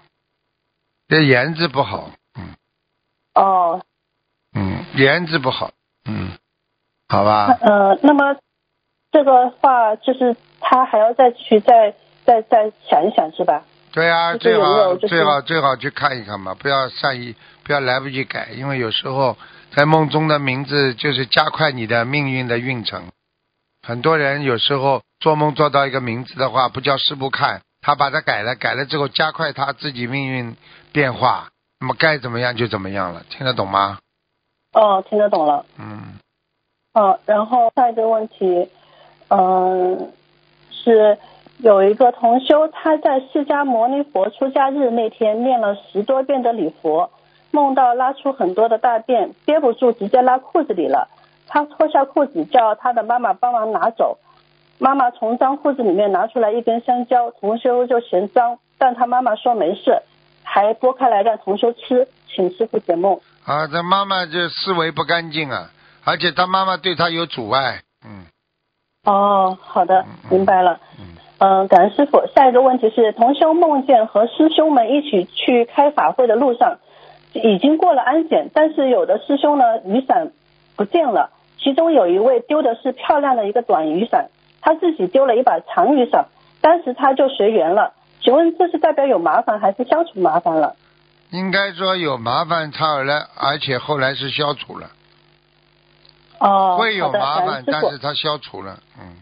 这颜字不好，嗯哦，嗯，颜字不好，嗯，好吧，呃，那么这个话就是他还要再去再再再想一想是吧？对啊，最好最好最好去看一看嘛，不要善意，不要来不及改，因为有时候在梦中的名字就是加快你的命运的运程。很多人有时候做梦做到一个名字的话，不叫师傅看，他把它改了，改了之后加快他自己命运变化，那么该怎么样就怎么样了，听得懂吗？哦，听得懂了。嗯，哦，然后下一个问题，嗯、是有一个同修，他在释迦牟尼佛出家日那天念了十多遍的礼佛，梦到拉出很多的大便，憋不住直接拉裤子里了。他脱下裤子叫他的妈妈帮忙拿走，妈妈从脏裤子里面拿出来一根香蕉，同修就嫌脏，但他妈妈说没事，还剥开来让同修吃，请师傅解梦。啊，这妈妈这思维不干净啊，而且他妈妈对他有阻碍，嗯，哦，好的，明白了。嗯，感恩师傅。下一个问题是，同修梦见和师兄们一起去开法会的路上，已经过了安检，但是有的师兄呢雨伞不见了，其中有一位丢的是漂亮的一个短雨伞，他自己丢了一把长雨伞，当时他就随缘了。请问这是代表有麻烦还是消除麻烦了？应该说有麻烦，他而来，而且后来是消除了，哦，会有的麻烦，但是他消除了，嗯，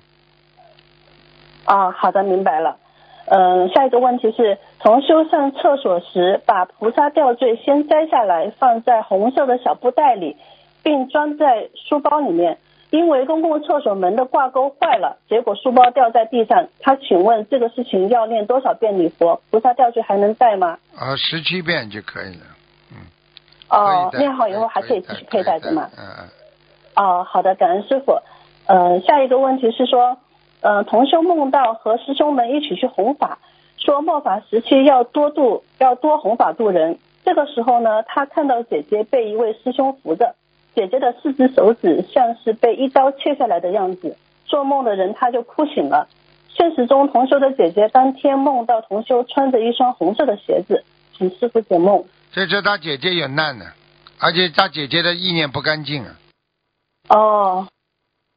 啊，好的，明白了。嗯，下一个问题是，同修上厕所时，把菩萨吊坠先摘下来，放在红色的小布袋里，并装在书包里面。因为公共厕所门的挂钩坏了，结果书包掉在地上。他请问这个事情要念多少遍礼佛？菩萨吊坠还能带吗？啊，十七遍就可以了，嗯哦，念好以后还可以继续佩戴的吗？嗯嗯，哦，好的，感恩师傅。呃，下一个问题是说，呃，同修梦到和师兄们一起去弘法，说末法时期要多度，要多弘法度人。这个时候呢，他看到姐姐被一位师兄扶着，姐姐的四只手指像是被一刀切下来的样子。做梦的人他就哭醒了。现实中，同修的姐姐当天梦到同修穿着一双红色的鞋子，请师傅解梦。这是他姐姐有难呢，而且他姐姐的意念不干净啊，哦，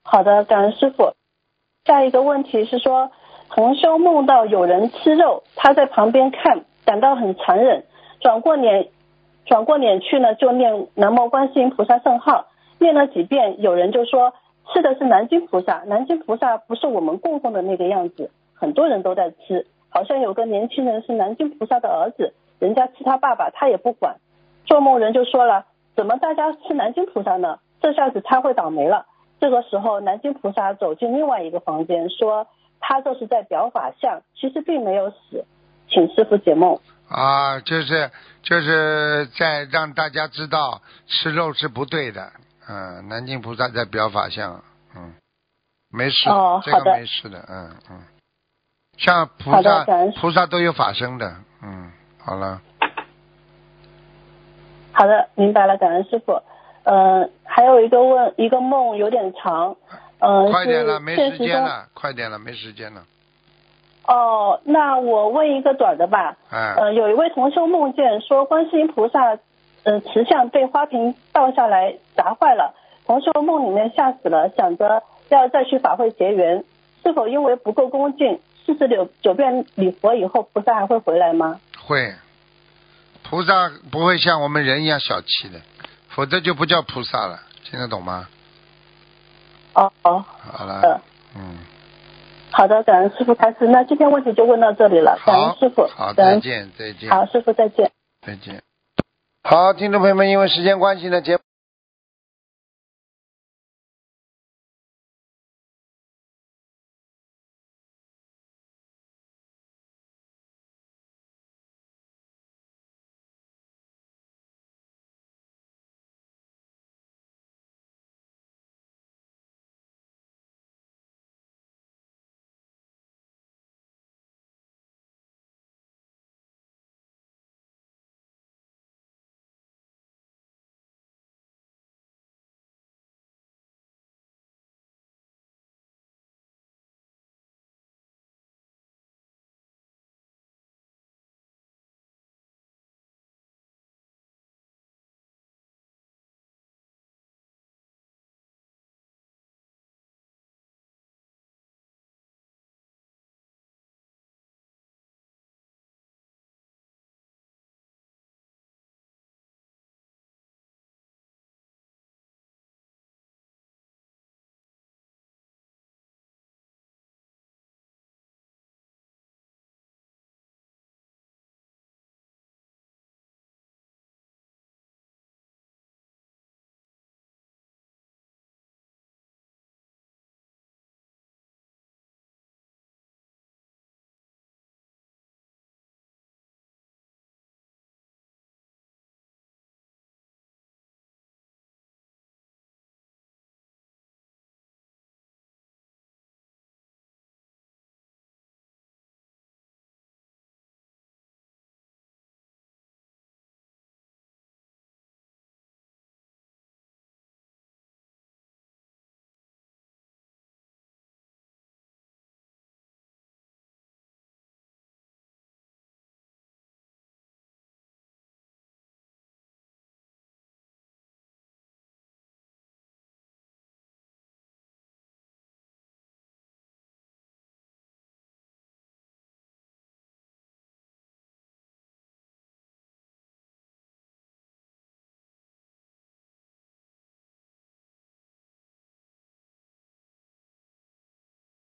好的，感恩师傅。下一个问题是说，同修梦到有人吃肉，他在旁边看，感到很残忍，转过脸，转过脸去呢，就念南无观世音菩萨圣号，念了几遍，有人就说吃的是南京菩萨，南京菩萨不是我们供奉的那个样子，很多人都在吃，好像有个年轻人是南京菩萨的儿子，人家吃他爸爸，他也不管。做梦人就说了，怎么大家吃南京菩萨呢？这下子他会倒霉了。这个时候，南京菩萨走进另外一个房间，说他这是在表法相，其实并没有死，请师傅解梦。啊，就是就是在让大家知道吃肉是不对的，嗯，南京菩萨在表法相，嗯，没事的，这个没事的，嗯嗯，像菩萨菩萨都有法身的，嗯，好了，好的，明白了，感恩师傅。呃，还有一个问，一个梦有点长，嗯、快点了，没。时间了，快点了，没时间了，哦，那我问一个短的吧。嗯，呃，有一位同修梦见说，观世音菩萨，呃，慈像被花瓶倒下来砸坏了，同修梦里面吓死了，想着要再去法会结缘，是否因为不够恭敬，四十九九遍礼佛以后，菩萨还会回来吗？会，菩萨不会像我们人一样小气的，否则就不叫菩萨了，听得懂吗？哦哦，好了，嗯，好的，感恩师傅开始。那今天问题就问到这里了，感恩师傅，好，感恩再见，再见，好，师傅再见。再见。好，听众朋友们，因为时间关系呢，节